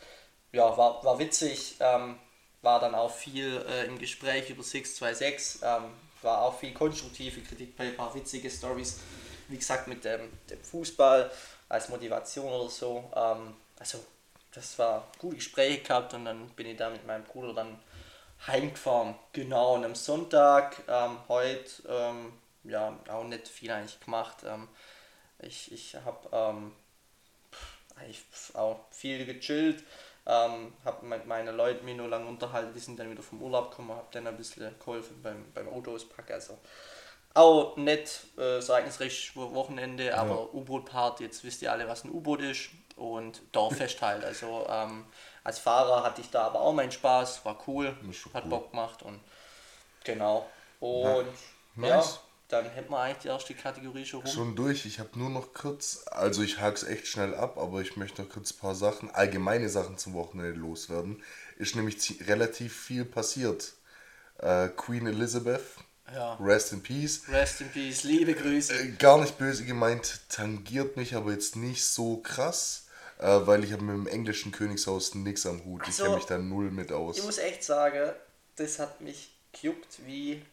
ja, war, war witzig. Ähm, war dann auch viel äh, im Gespräch über 626, ähm, war auch viel konstruktive Kritik bei ein paar witzige Stories, wie gesagt mit dem, dem Fußball als Motivation oder so. Ähm, also das war gute Gespräche gehabt und dann bin ich da mit meinem Bruder dann heimgefahren. Genau, und am Sonntag, ähm, heute, ähm, ja, auch nicht viel eigentlich gemacht. Ähm, ich ich habe ähm, auch viel gechillt, ähm, habe mit meinen Leuten mich nur lange unterhalten, die sind dann wieder vom Urlaub gekommen, habe dann ein bisschen geholfen beim, beim Autospacken. Also auch nicht äh, ereignisreich Wochenende, aber ja. U-Boot-Part, jetzt wisst ihr alle, was ein U-Boot ist und Dorffest halt. Also ähm, als Fahrer hatte ich da aber auch meinen Spaß, war cool, hat cool. Bock gemacht und genau. Und ja, nice. Dann hätten wir eigentlich die erste Kategorie schon rum. Schon durch, ich habe nur noch kurz, also ich hake es echt schnell ab, aber ich möchte noch kurz ein paar Sachen, allgemeine Sachen zum Wochenende loswerden. Ist nämlich relativ viel passiert. Äh, Queen Elizabeth ja. Rest in Peace. Rest in Peace, liebe Grüße. Äh, gar nicht böse gemeint, tangiert mich aber jetzt nicht so krass, äh, weil ich habe mit dem englischen Königshaus nichts am Hut. Also, ich kenne mich da null mit aus. Ich muss echt sagen, das hat mich gejuckt wie.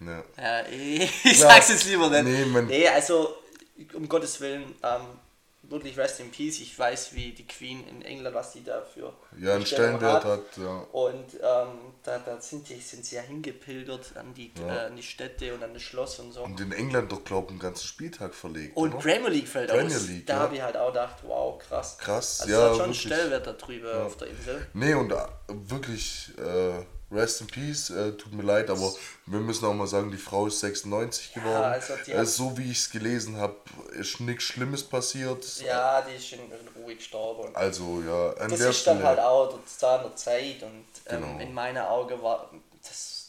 Ja. ja ich, [laughs] ich sag's jetzt lieber nicht. Nee, nee, also um Gottes Willen, ähm, wirklich Rest in Peace. Ich weiß, wie die Queen in England, was die da für ja, einen Stellenwert hat. hat. ja. Und ähm, da, da sind, die, sind sie ja hingepildert an die, ja. äh, an die Städte und an das Schloss und so. Und in England doch, glaube ich, einen ganzen Spieltag verlegt. Und oder? Premier League fällt Premier aus. League, da ja. habe ich halt auch gedacht, wow, krass. Krass, also ja. hat schon wirklich. Stellwert da drüber auf der Insel. Nee, und äh, wirklich. Äh, Rest in Peace, äh, tut mir leid, aber wir müssen auch mal sagen, die Frau ist 96 geworden. Ja, also äh, so wie ich es gelesen habe, ist nichts Schlimmes passiert. Ja, die ist in, in Ruhe gestorben. Also ja, an das der ist dann halt auch der Zahn der Zeit und ähm, genau. in meinen Augen war das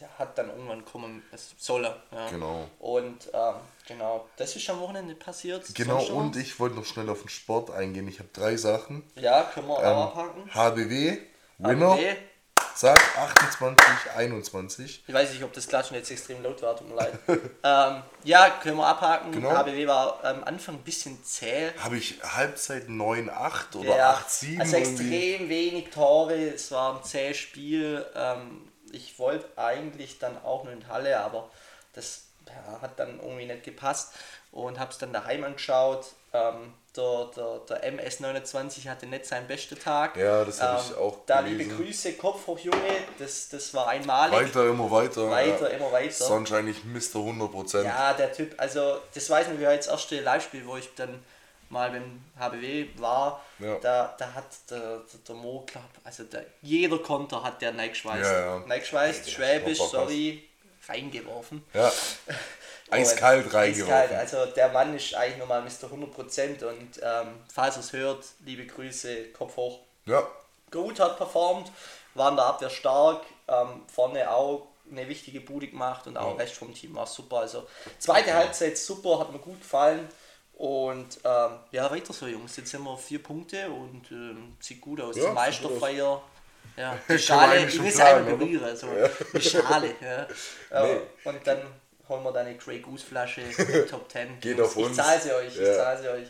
ja, hat dann irgendwann kommen soll er. Ja. Genau. Und ähm, genau, das ist am Wochenende passiert. Genau, und ich wollte noch schnell auf den Sport eingehen. Ich habe drei Sachen. Ja, können wir ähm, auch abhaken. HBW, Winner. HBW. Sag 28, 21. Ich weiß nicht, ob das Klatschen jetzt extrem laut war, tut mir leid. [laughs] ähm, ja, können wir abhaken. Genau. HBW war am Anfang ein bisschen zäh. Habe ich Halbzeit 9, 8 oder ja, 8, 7? Also extrem wenig Tore, es war ein zähes Spiel. Ähm, ich wollte eigentlich dann auch nur in die Halle, aber das ja, hat dann irgendwie nicht gepasst und habe es dann daheim angeschaut. Ähm, der, der, der MS29 hatte nicht seinen besten Tag. Ja, das habe ähm, ich auch Da gelesen. liebe Grüße, Kopf hoch Junge, das, das war einmalig. Weiter, immer weiter. Weiter, ja. immer weiter. Sonst eigentlich Mr. 100%. Ja, der Typ, also das weiß ich, wie das erste Live-Spiel, wo ich dann mal beim HBW war, ja. da, da hat der, der, der Mo, glaub, also der, jeder Konter hat der neigeschweißt. Ja, ja. Neigeschweißt, Schwäbisch, sorry, reingeworfen. Ja. [laughs] Eiskalt reingeworfen. Eiskalt, also der Mann ist eigentlich nochmal Mr. 100% und ähm, falls er es hört, liebe Grüße, Kopf hoch. Ja. Gut hat performt, war in der Abwehr stark, ähm, vorne auch eine wichtige Bude gemacht und auch ja. Rest vom Team war super. Also zweite ja. Halbzeit super, hat mir gut gefallen. Und ähm, ja, weiter so, Jungs. Jetzt sind wir vier Punkte und ähm, sieht gut aus. Ja, Meisterfeier. Ja, [laughs] die Schale, ich will es einmal berühren. Also, ja. Die Schale. Ja. Nee. Und dann holen wir deine Grey Goose Flasche [laughs] Top 10. Geht auf uns. Ich zahle sie euch, ja. ich zahle sie euch.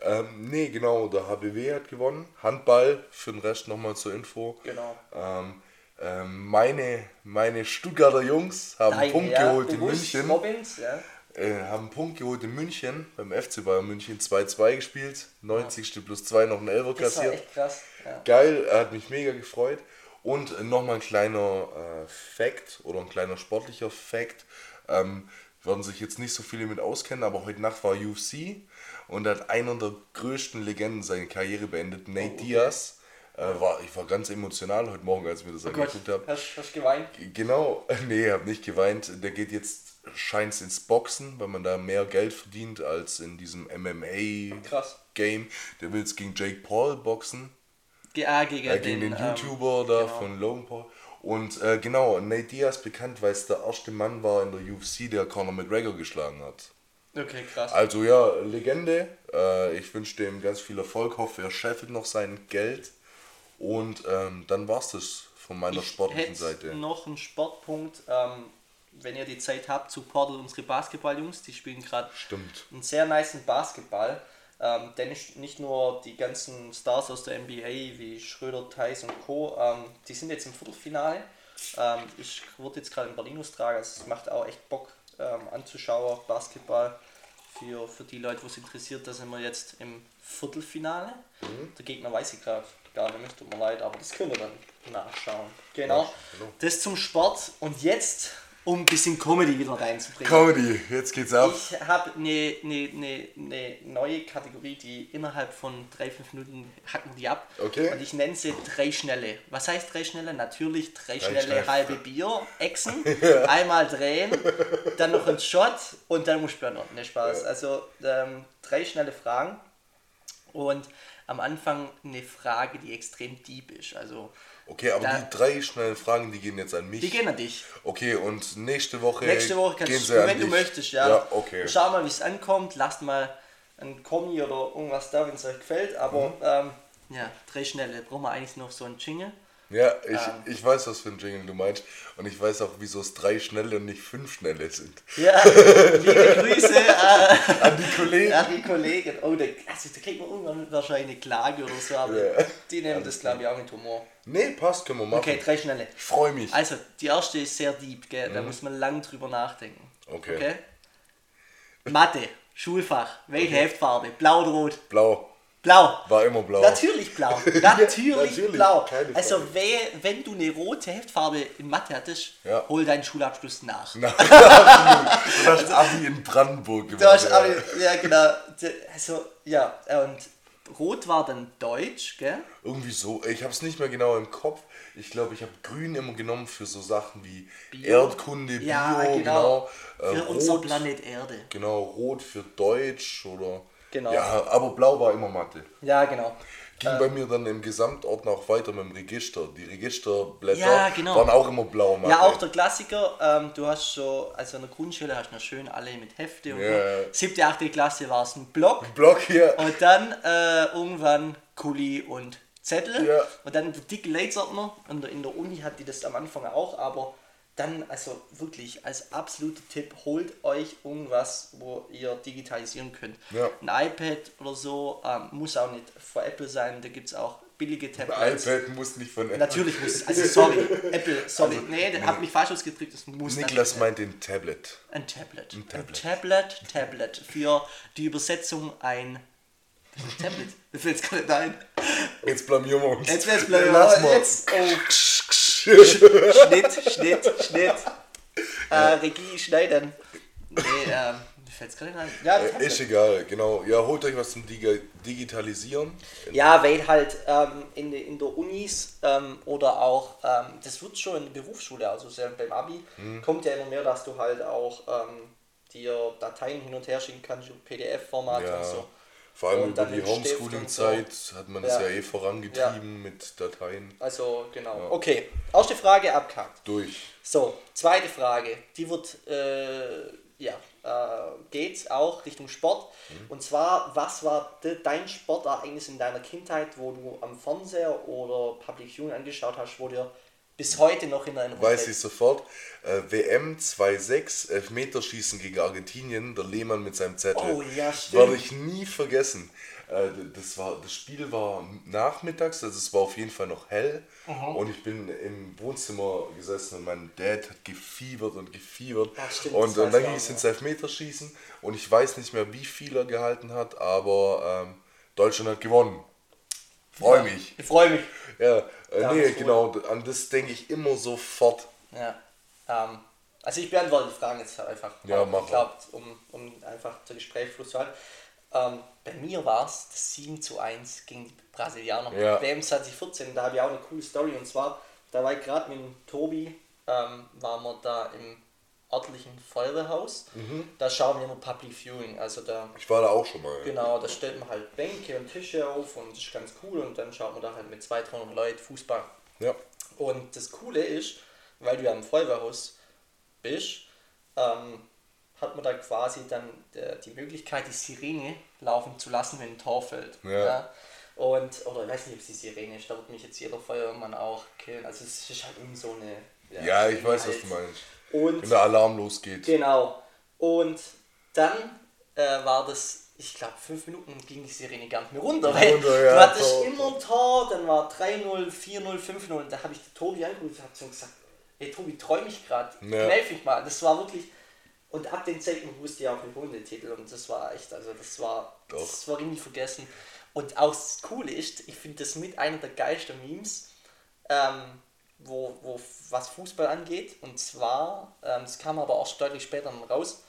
Ähm, nee, genau, der HBW hat gewonnen. Handball, für den Rest nochmal zur Info. Genau. Ähm, ähm, meine, meine Stuttgarter Jungs haben Deine, Punkt ja, geholt in München. Robbins, ja. Äh, haben Punkt geholt in München, beim FC Bayern München 2-2 gespielt. 90. Ja. plus 2 noch ein Elfer kassiert. Das war echt krass. Geil, hat mich mega gefreut. Und nochmal ein kleiner äh, Fact oder ein kleiner sportlicher Fact. Ähm, werden sich jetzt nicht so viele mit auskennen, aber heute Nacht war UFC und hat einer der größten Legenden seine Karriere beendet, Nate oh, okay. Diaz. Äh, war, ich war ganz emotional heute Morgen, als ich mir das oh angeguckt habe. Hast, du geweint? Genau, [laughs] nee, habe nicht geweint. Der geht jetzt, scheint ins Boxen, weil man da mehr Geld verdient als in diesem MMA-Game. Der will jetzt gegen Jake Paul boxen. Ja, gegen, äh, gegen den, den, ähm, YouTuber ähm, da genau. von Logan Paul. Und äh, genau, Nate Diaz bekannt, weil es der erste Mann war in der UFC, der Conor McGregor geschlagen hat. Okay, krass. Also ja, Legende. Äh, ich wünsche dem ganz viel Erfolg, hoffe, er scheffelt noch sein Geld. Und ähm, dann war es das von meiner ich sportlichen Seite. noch ein Sportpunkt. Ähm, wenn ihr die Zeit habt, supportet unsere Basketballjungs. Die spielen gerade einen sehr nice Basketball. Ähm, denn nicht, nicht nur die ganzen Stars aus der NBA wie Schröder, Theis und Co., ähm, die sind jetzt im Viertelfinale. Ähm, ich wurde jetzt gerade in Berlin austragen, also es macht auch echt Bock ähm, anzuschauen, Basketball. Für, für die Leute, was interessiert, da sind wir jetzt im Viertelfinale. Der Gegner weiß ich gerade gar nicht mehr, tut mir leid, aber das könnt ihr dann nachschauen. Genau. Ja, genau. Das zum Sport. Und jetzt, um ein bisschen Comedy wieder reinzubringen. Comedy, jetzt geht's ab. Ich habe eine ne, ne, ne neue Kategorie, die innerhalb von drei, fünf Minuten hacken die ab. Okay. Und ich nenne sie drei schnelle. Was heißt drei schnelle? Natürlich drei schnelle schnell. halbe Bier, Echsen, [laughs] einmal drehen, dann noch ein Shot und dann muss ich noch. Ne Spaß. Also ähm, drei schnelle Fragen und am Anfang eine Frage, die extrem deep ist. Also Okay, aber Da- die drei schnellen Fragen, die gehen jetzt an mich. die gehen an dich. Okay, und nächste Woche, Nächste Woche kannst gehen du, sie an wenn du dich. möchtest, ja. Ja, okay. Schau mal, wie es ankommt. Lasst mal ein Kommi oder irgendwas da, wenn es euch gefällt. Aber Mhm. ähm, ja, drei schnelle. Brauchen wir eigentlich noch so einen Jingle? Ja, ich, Ähm. ich weiß, was für ein Jingle du meinst. Und ich weiß auch, wieso es drei schnelle und nicht fünf schnelle sind. Ja, [laughs] liebe Grüße äh, An die Kollegen. an die Kollegen. Oh, da, also, da kriegt man irgendwann wahrscheinlich eine Klage oder so, aber Ja. die nehmen das, glaube ich, auch mit Humor. Nee, passt, können wir machen. Okay, drei schnelle. Ich freue mich. Also, die erste ist sehr deep, gell? da muss man lang drüber nachdenken. Mhm. Okay. okay? Mathe, Schulfach, welche Heftfarbe? Blau oder rot? Blau. Blau. War immer blau. Natürlich blau. [laughs] Natürlich, natürlich, blau. Also wer, wenn du eine rote Heftfarbe in Mathe hattest, Ja. hol deinen Schulabschluss nach. Na, [laughs] du hast Abi in Brandenburg gemacht. Du hast ja. aber, ja genau. Also ja, und rot war dann Deutsch, gell? Irgendwie so. Ich habe es nicht mehr genau im Kopf. Ich glaube, ich habe grün immer genommen für so Sachen wie Bio. Erdkunde, Bio, Ja, genau. genau. Äh, Für unser rot, Planet Erde. Genau, rot für Deutsch oder. Genau. Ja, aber blau war immer Mathe. Ja, genau. Ging bei mir dann im Gesamtordner auch weiter mit dem Register. Die Registerblätter Ja, genau. waren auch immer blau Mathe. Ja, auch der Klassiker, ähm, du hast so, also in der Grundschule hast du noch schön alle mit Hefte und Ja. so. Siebte, achte Klasse war es ein Block. Block hier. Und dann äh, irgendwann Kuli und Zettel. Ja. Und dann dicke Leitsortner. Und in der Uni hat die das am Anfang auch, aber dann, also wirklich, als absoluter Tipp, holt euch irgendwas, wo ihr digitalisieren könnt. Ja. Ein iPad oder so, ähm, muss auch nicht von Apple sein, da gibt es auch billige Tablets. iPad muss nicht von Natürlich muss es, [laughs] also sorry, Apple, sorry, nee, der hat mich falsch ausgedrückt, es muss Niklas meint den Tablet. ein Tablet. Ein Tablet. Tablet, Tablet. Für die Übersetzung ein Tablet. [laughs] Mir fällt es gerade ein. Jetzt blamieren wir uns. Jetzt wird's blöd. Lass mal. Jetzt. Oh. Schnitt, Schnitt, Schnitt. Äh, Regie schneiden. Nee, ähm, mir fällt es gerade nicht ein. Ja, Äh. Ist egal, genau. Ja, holt euch was zum Digi Digitalisieren. Ja, weil halt ähm, in, de, in der Unis ähm, oder auch, ähm, das wird schon in der Berufsschule, also selbst beim Abi, Mhm. kommt ja immer mehr, dass du halt auch ähm, dir Dateien hin und her schicken kannst, PDF-Format Ja. und so. Vor allem über die Homeschooling-Zeit hat man das Ja. ja eh vorangetrieben mit Dateien Also genau. Okay, erste Frage abgehakt. durch. So, zweite Frage. Die wird, äh, ja, äh, geht auch Richtung Sport. Mhm. Und zwar, was war de, dein Sportereignis in deiner Kindheit, wo du am Fernseher oder Public Viewing angeschaut hast, wo dir bis heute noch in Erinnerung Weiß ich sofort. Äh, WM 2-6, Elfmeterschießen gegen Argentinien, der Lehmann mit seinem Zettel. Oh, ja, stimmt. Werde ich nie vergessen. Äh, das, war, das Spiel war nachmittags, also es war auf jeden Fall noch hell. Und ich bin im Wohnzimmer gesessen und mein Dad hat gefiebert und gefiebert. Ja, stimmt, und, und dann ging es ins Elfmeterschießen und ich weiß nicht mehr, wie viel er gehalten hat, aber ähm, Deutschland hat gewonnen. Freue mich. Ich freue mich. Ja, äh, nee, genau, an das denke ich immer sofort. Ja. Ähm, also ich beantworte die Fragen jetzt einfach. Ja, auch, mach Ich glaube, um, um einfach zur Gesprächsfluss zu halten. Ähm, bei mir war es das 7 zu 1 gegen die Brasilianer. Ja. WM 2014, da habe ich auch eine coole Story. Und zwar, da war ich gerade mit dem Tobi, ähm, waren wir da im örtlichen Feuerwehrhaus. Mhm. Da schauen wir immer Public Viewing. Also da Ich war da auch schon mal. Genau, da stellt man halt Bänke und Tische auf und das ist ganz cool und dann schaut man da halt mit 200, 300 Leuten Fußball. Ja. Und das Coole ist, weil du ja im Feuerwehrhaus bist, ähm, hat man da quasi dann äh, die Möglichkeit, die Sirene laufen zu lassen, wenn ein Tor fällt. Ja. Und, oder ich weiß nicht, ob es die Sirene ist, da wird mich jetzt jeder Feuerwehrmann auch killen. Also es ist halt irgendwie so eine... Ja, ich weiß, was halt- du meinst. Und Wenn der Alarm losgeht. Genau. Und dann äh, war das ich glaube, fünf Minuten ging die Sirene gar nicht mehr runter. Weil runter, ja, du hattest Tor. immer ein Tor, dann war 3-0, 4-0, 5-0 und da habe ich Tobi angerufen und habe so gesagt, ey Tobi, träume ich gerade, ja. helf mich mal. Das war wirklich, und ab dem Zeitpunkt wusste ich auch den Hundetitel und das war echt, also das war, Doch. das war irgendwie vergessen. Und auch das Coole ist, ich finde das mit einer der geilsten Memes, ähm, wo, wo was Fußball angeht. Und zwar, ähm, es kam aber auch deutlich später raus,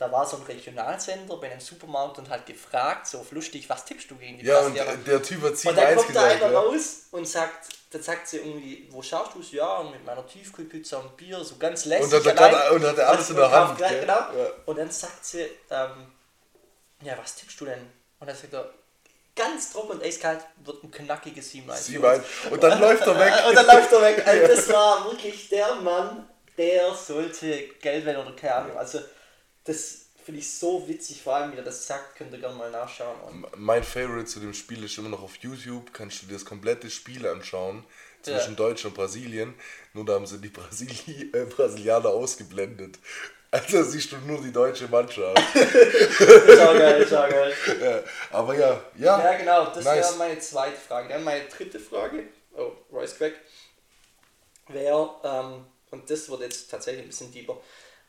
da war so ein Regionalsender bei einem Supermarkt und hat gefragt, so lustig, was tippst du gegen die Ja, und der Typ hat Und dann kommt da einer ja. raus und sagt, dann sagt sie irgendwie, wo schaust du es? Ja, mit meiner Tiefkühlpizza und Bier, so ganz lässig. Und hat, er, und hat er alles in der Hand. Gleich, genau. Ja. Und dann sagt sie, ähm, ja, was tippst du denn? Und dann sagt er, ganz trocken und eiskalt wird ein knackiges 7-1. 7 Und dann läuft er weg. [laughs] und dann läuft er weg. Also das war wirklich der Mann, der sollte Geld werden oder keine Ahnung. Also das finde ich so witzig, vor allem wie er das sagt, könnt ihr gerne mal nachschauen. Mein Favorite zu dem Spiel ist immer noch auf YouTube, kannst du dir das komplette Spiel anschauen zwischen ja. Deutschland und Brasilien. Nur da haben sie die Brasili äh, Brasilianer ausgeblendet. Also siehst du nur die deutsche Mannschaft. [laughs] schau geil, schau geil. Ja, aber ja, ja. Ja, genau, das nice. wäre meine zweite Frage. Dann meine dritte Frage, oh, Royce Craig, wäre, ähm, und das wird jetzt tatsächlich ein bisschen tiefer,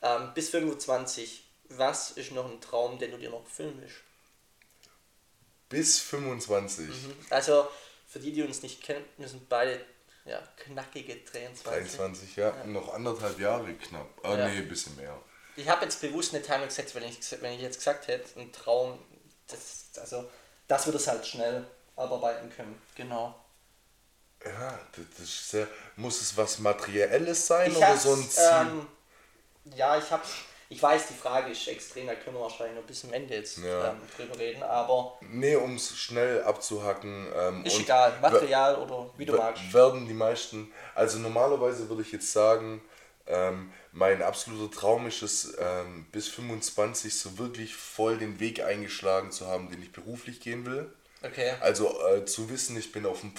ähm, bis 25, was ist noch ein Traum, den du dir noch filmst? Bis 25? Mhm. Also, für die, die uns nicht kennen, wir sind beide ja, knackige 23. 23, ja. ja. Noch anderthalb Jahre knapp. Ah, ja. nee, ein bisschen mehr. Ich habe jetzt bewusst eine Timing gesetzt, wenn ich, wenn ich jetzt gesagt hätte, ein Traum, das, also, dass wir das halt schnell abarbeiten können. Genau. Ja, das ist sehr. Muss es was Materielles sein ich oder so ein Ziel? Ähm, ja, ich hab's. Ich weiß, die Frage ist extrem, da können wir wahrscheinlich noch bis zum Ende jetzt ja. ähm, drüber reden, aber. Nee, um es schnell abzuhacken. Ähm, ist egal, Material oder wie du magst. Werden die meisten. Also normalerweise würde ich jetzt sagen, ähm, mein absoluter Traum ist es, ähm, bis 25 so wirklich voll den Weg eingeschlagen zu haben, den ich beruflich gehen will. Okay. Also äh, zu wissen, ich bin auf einem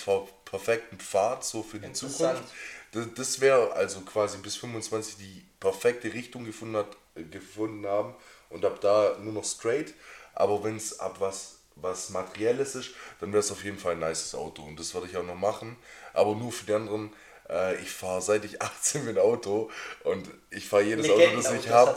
perfekten Pfad so für die Zukunft. Das, das wäre also quasi bis 25 die perfekte Richtung gefunden, hat, äh, gefunden haben und ab da nur noch straight. Aber wenn es ab was, was Materielles ist, dann wäre es auf jeden Fall ein nices Auto und das werde ich auch noch machen. Aber nur für die anderen äh, ich fahre seit ich [laughs] 18 bin Auto und ich fahre jedes Auto, das ich habe,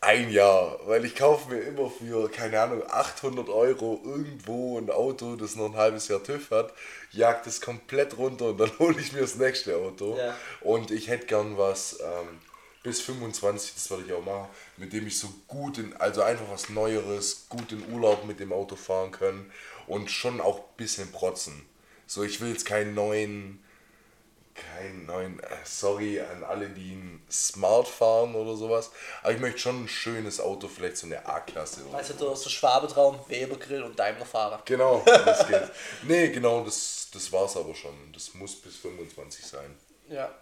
ein Jahr. Weil ich kaufe mir immer für, keine Ahnung, 800 Euro irgendwo ein Auto, das noch ein halbes Jahr TÜV hat, jagt es komplett runter und dann [laughs] hole ich mir das nächste Auto. Ja. Und ich hätte gern was ähm, bis 25, das werde ich auch machen, mit dem ich so gut in, also einfach was Neueres, gut in Urlaub mit dem Auto fahren kann und schon auch ein bisschen protzen. So, ich will jetzt keinen neuen keinen neuen, äh, sorry an alle, die ein Smart fahren oder sowas, aber ich möchte schon ein schönes Auto, vielleicht so eine A-Klasse. Also du hast so Schwabetraum, Webergrill und Daimler-Fahrer. Genau, [laughs] das geht. nee, genau, das, das es aber schon. Das muss bis 25 sein. Ja,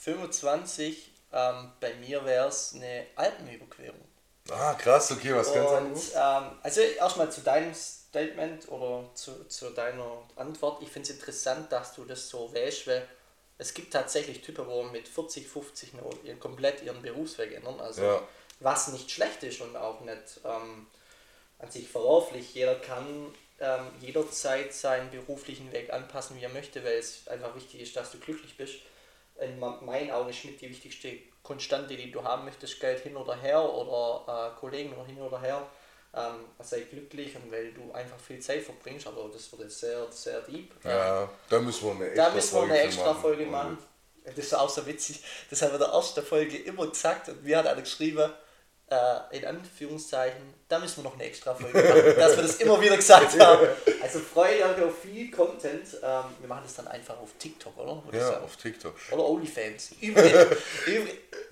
25, ähm, bei mir wäre es eine Alpenüberquerung. Ah, krass, okay, was ganz anderes. Ähm, also erstmal zu deinem Statement oder zu, zu deiner Antwort. Ich finde es interessant, dass du das so wählst, weil es gibt tatsächlich Typen, wo mit 40, 50 eine, komplett ihren Berufsweg ändern. Also ja. was nicht schlecht ist und auch nicht ähm, an sich verwerflich. Jeder kann ähm, jederzeit seinen beruflichen Weg anpassen, wie er möchte, weil es einfach wichtig ist, dass du glücklich bist. In meinen Augen ist mit die wichtigste Konstante, die du haben möchtest, Geld hin oder her oder äh, Kollegen hin oder her ähm, sei glücklich und weil du einfach viel Zeit verbringst, aber das wird jetzt sehr, sehr deep. Ja, da müssen wir eine extra, da müssen wir eine extra Folge machen. machen. Das ist auch so witzig, das haben wir in der ersten Folge immer gesagt und mir hat einer geschrieben, äh, in Anführungszeichen, da müssen wir noch eine extra Folge machen, [laughs] dass wir das immer wieder gesagt haben. [laughs] Also freue euch auf viel Content. Ähm, wir machen das dann einfach auf TikTok, oder? oder ja, auf TikTok. Oder OnlyFans. Übrigens,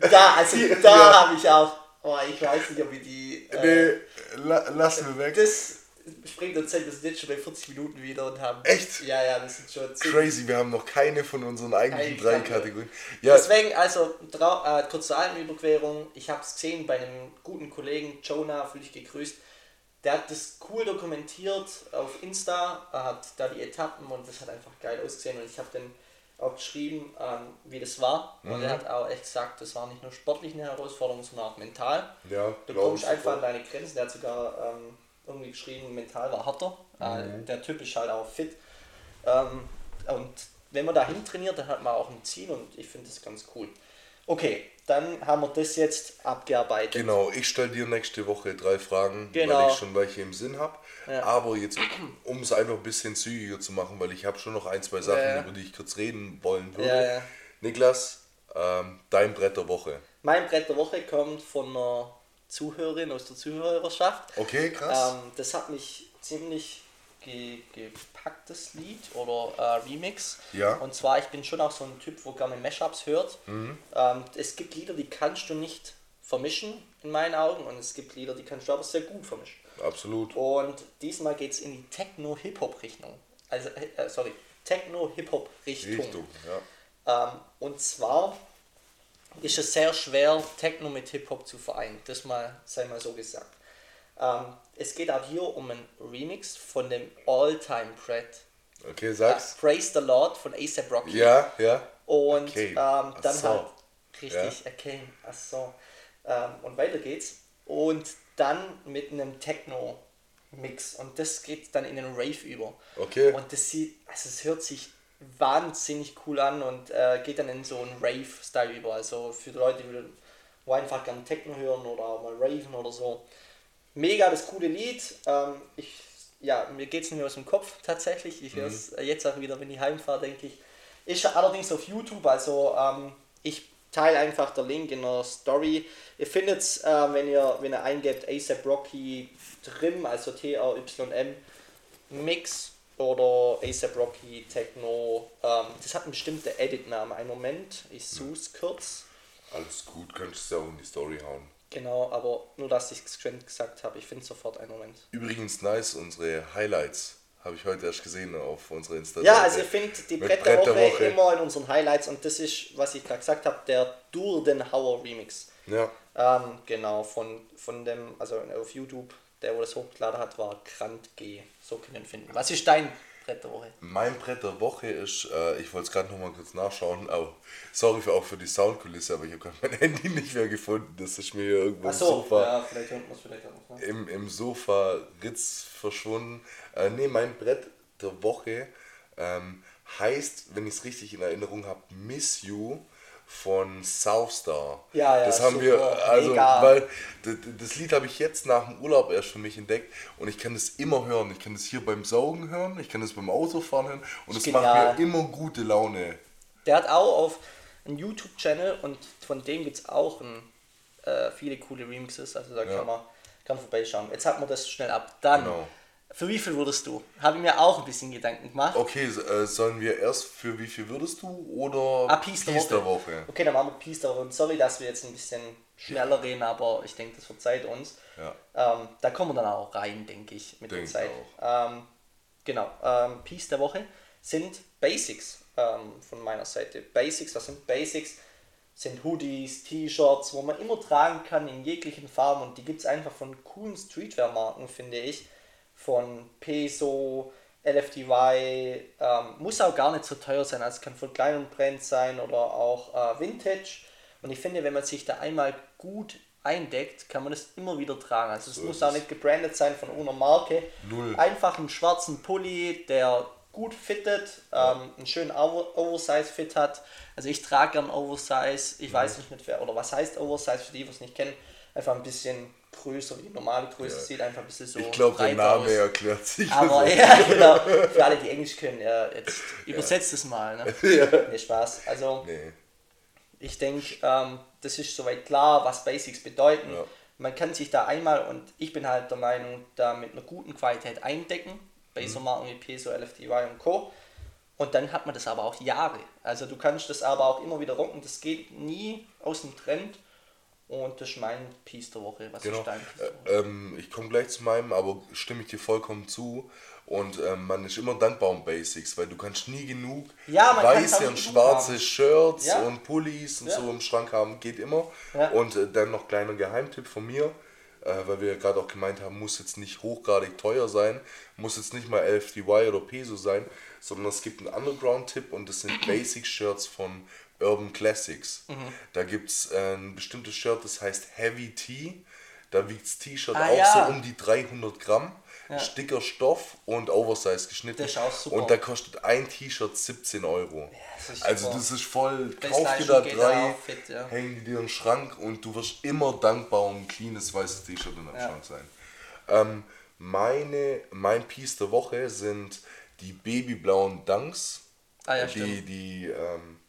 [laughs] da, also da ja. habe ich auch Oh, ich weiß nicht, ob wir die. Äh, nee, la, lassen wir weg. Das springt uns Zeit, wir sind jetzt schon bei 40 Minuten wieder und haben. Echt? Ja, ja, das sind schon. Crazy, wir haben noch keine von unseren eigentlichen drei Kategorien. Ja. Deswegen, also, äh, kurze Alpenüberquerung. Ich habe es gesehen bei einem guten Kollegen, Jonah, völlig gegrüßt. Der hat das cool dokumentiert auf Insta, er hat da die Etappen und das hat einfach geil ausgesehen und ich habe den auch geschrieben, ähm, wie das war. Mhm. Und er hat auch echt gesagt, das war nicht nur sportlich eine Herausforderung, sondern auch mental. Ja, du kommst einfach an deine Grenzen. Der hat sogar ähm, irgendwie geschrieben, mental war härter. Äh, der Typ ist halt auch fit. Ähm, und wenn man dahin trainiert, dann hat man auch ein Ziel und ich finde das ganz cool. Okay, dann haben wir das jetzt abgearbeitet. Genau, ich stelle dir nächste Woche drei Fragen, Genau. weil ich schon welche im Sinn habe. Ja. Aber jetzt, um es einfach ein bisschen zügiger zu machen, weil ich habe schon noch ein, zwei Sachen, Ja, ja. über die ich kurz reden wollen würde. Niklas, ähm, dein Brett der Woche. Mein Brett der Woche kommt von einer Zuhörerin aus der Zuhörerschaft. Okay, krass. Ähm, das hat mich ziemlich ge gepackt, das Lied oder äh, Remix. Ja. Und zwar, ich bin schon auch so ein Typ, wo gerne Mashups hört. Mhm. Ähm, es gibt Lieder, die kannst du nicht vermischen, in meinen Augen. Und es gibt Lieder, die kannst du aber sehr gut vermischen. Absolut. Und diesmal geht es in die Techno-Hip-Hop-Richtung. Also, äh, sorry, Techno-Hip-Hop-Richtung. Richtung, ja. Ähm, und zwar ist es sehr schwer, Techno mit Hip-Hop zu vereinen. Das mal, sei mal so gesagt. Ähm, es geht auch hier um einen Remix von dem All-Time-Pret. Okay, sag's. Praise the Lord von A$AP Rocky. Ja, ja. Und Okay. ähm, dann so. halt richtig, okay, ach so. Ähm, und weiter geht's. Und dann mit einem Techno-Mix. Und das geht dann in einen Rave über. Okay. Und das sieht, also es hört sich wahnsinnig cool an und äh, geht dann in so einen Rave-Style über. Also für die Leute, die einfach gerne Techno hören oder mal Raven oder so. Mega das coole Lied. Ähm, ich, ja, mir geht es nicht mehr aus dem Kopf tatsächlich. Ich höre es jetzt auch wieder, wenn ich heimfahre, denke ich. Ist allerdings auf YouTube, also ähm, ich teile einfach den Link in der Story. Ihr findet es, äh, wenn ihr wenn ihr eingebt ASAP Rocky Trim, also T-R-Y-M Mix oder ASAP Rocky Techno. Ähm, das hat einen bestimmten Edit-Namen. Einen Moment, ich suche es kurz. Alles gut, könntest du ja auch in die Story hauen. Genau, aber nur, dass ich es gesagt habe. Ich finde sofort einen Moment. Übrigens nice, unsere Highlights habe ich heute erst gesehen auf unserer Insta. Ja, also ihr findet die Mit Brett der Brett der Woche, Woche. immer in unseren Highlights und das ist, was ich gerade gesagt habe, der Durdenhauer Remix. Ja, Ähm, genau, von, von dem, also auf YouTube, der, wo das hochgeladen hat, war Grant G. So können wir ihn finden. Was ist dein Brett der Woche? mein Brett der Woche ist, äh, ich wollte es gerade nochmal kurz nachschauen, aber sorry für, auch für die Soundkulisse, aber ich habe gerade mein [laughs] Handy nicht mehr gefunden. Das ist mir hier irgendwo im Achso, Sofa. ja, vielleicht hört man es vielleicht auch noch. Ne? im, im Sofa Ritz verschwunden. Äh, nee, mein Brett der Woche ähm, heißt, wenn ich es richtig in Erinnerung habe, Miss You von Southstar. Ja, ja, Das haben super, wir, also, mega. weil d- d- das Lied habe ich jetzt nach dem Urlaub erst für mich entdeckt und ich kann das immer hören. Ich kann das hier beim Saugen hören, ich kann das beim Autofahren hören und es macht mir immer gute Laune. Der hat auch auf einen YouTube-Channel und von dem gibt es auch ein, äh, viele coole Remixes, also da Ja. kann man kann vorbeischauen. Jetzt hat man das schnell ab. Dann, Genau. Für wie viel würdest du? Habe ich mir auch ein bisschen Gedanken gemacht. Okay, äh, sollen wir erst für wie viel würdest du oder Ah, Peace der Woche. der Woche? Okay, dann machen wir Peace der Woche. Und sorry, dass wir jetzt ein bisschen schneller reden, aber ich denke, das verzeiht uns. Ja. Ähm, da kommen wir dann auch rein, denke ich, mit Denk der Zeit. Ähm, genau, ähm, Peace der Woche sind Basics ähm, von meiner Seite. Basics, was sind Basics? Sind Hoodies, T-Shirts, wo man immer tragen kann in jeglichen Farben und die gibt es einfach von coolen Streetwear-Marken, finde ich. Von Peso, LFDY, ähm, muss auch gar nicht so teuer sein, also es kann von kleinen Brands sein oder auch äh, Vintage. Und ich finde, wenn man sich da einmal gut eindeckt, kann man das immer wieder tragen. Also es So muss auch nicht gebrandet sein von einer Marke. Null. Einfach einen schwarzen Pulli, der gut fittet, ähm, einen schönen Over Oversize-Fit hat. Also ich trage gern Oversize. Ich weiß nicht mit wer, oder was heißt Oversize für die, die es nicht kennen. Einfach ein bisschen größer wie normale Größe. Ja. Sieht einfach ein bisschen so Ich glaube, der Name aus. erklärt sich. Aber ja, genau. Für alle, die Englisch können, ja, jetzt [laughs] übersetzt es mal. Ne? [laughs] ja. Nee, Spaß. Also Nee. ich denke, ähm, das ist soweit klar, was Basics bedeuten. Ja. Man kann sich da einmal, und ich bin halt der Meinung, da mit einer guten Qualität eindecken, bei Mhm. so Marken wie Peso, LFDY und Co. Und dann hat man das aber auch Jahre. Also du kannst das aber auch immer wieder rocken, das geht nie aus dem Trend. Und das ist mein Piece der Woche. Was Genau. ist dein Piece der Woche? Äh, ähm, ich komme gleich zu meinem, aber stimme ich dir vollkommen zu. Und ähm, man ist immer dankbar um Basics, weil du kannst nie genug Ja, weiße und schwarze haben. Shirts Ja. und Pullis und Ja. so im Schrank haben, geht immer. Und äh, dann noch kleiner Geheimtipp von mir, äh, weil wir gerade auch gemeint haben, muss jetzt nicht hochgradig teuer sein, muss jetzt nicht mal LFDY oder Peso sein, sondern es gibt einen Underground-Tipp und das sind [clears throat] Basic-Shirts von Urban Classics. Mhm. Da gibt es äh, ein bestimmtes Shirt, das heißt Heavy Tea. Da wiegt das T-Shirt Ah, auch ja. so um die 300 Gramm. Ja. Stickerstoff und Oversize geschnitten. Das ist auch super. Und da kostet ein T-Shirt 17 Euro. das ist also das ist voll, kauf dir da drei, fit, ja. häng die dir in den Schrank und du wirst immer dankbar um ein cleanes weißes T-Shirt in deinem Ja. Schrank sein. Ähm, meine, mein Piece der Woche sind die babyblauen Dunks. Ah ja, die, stimmt. die, ähm,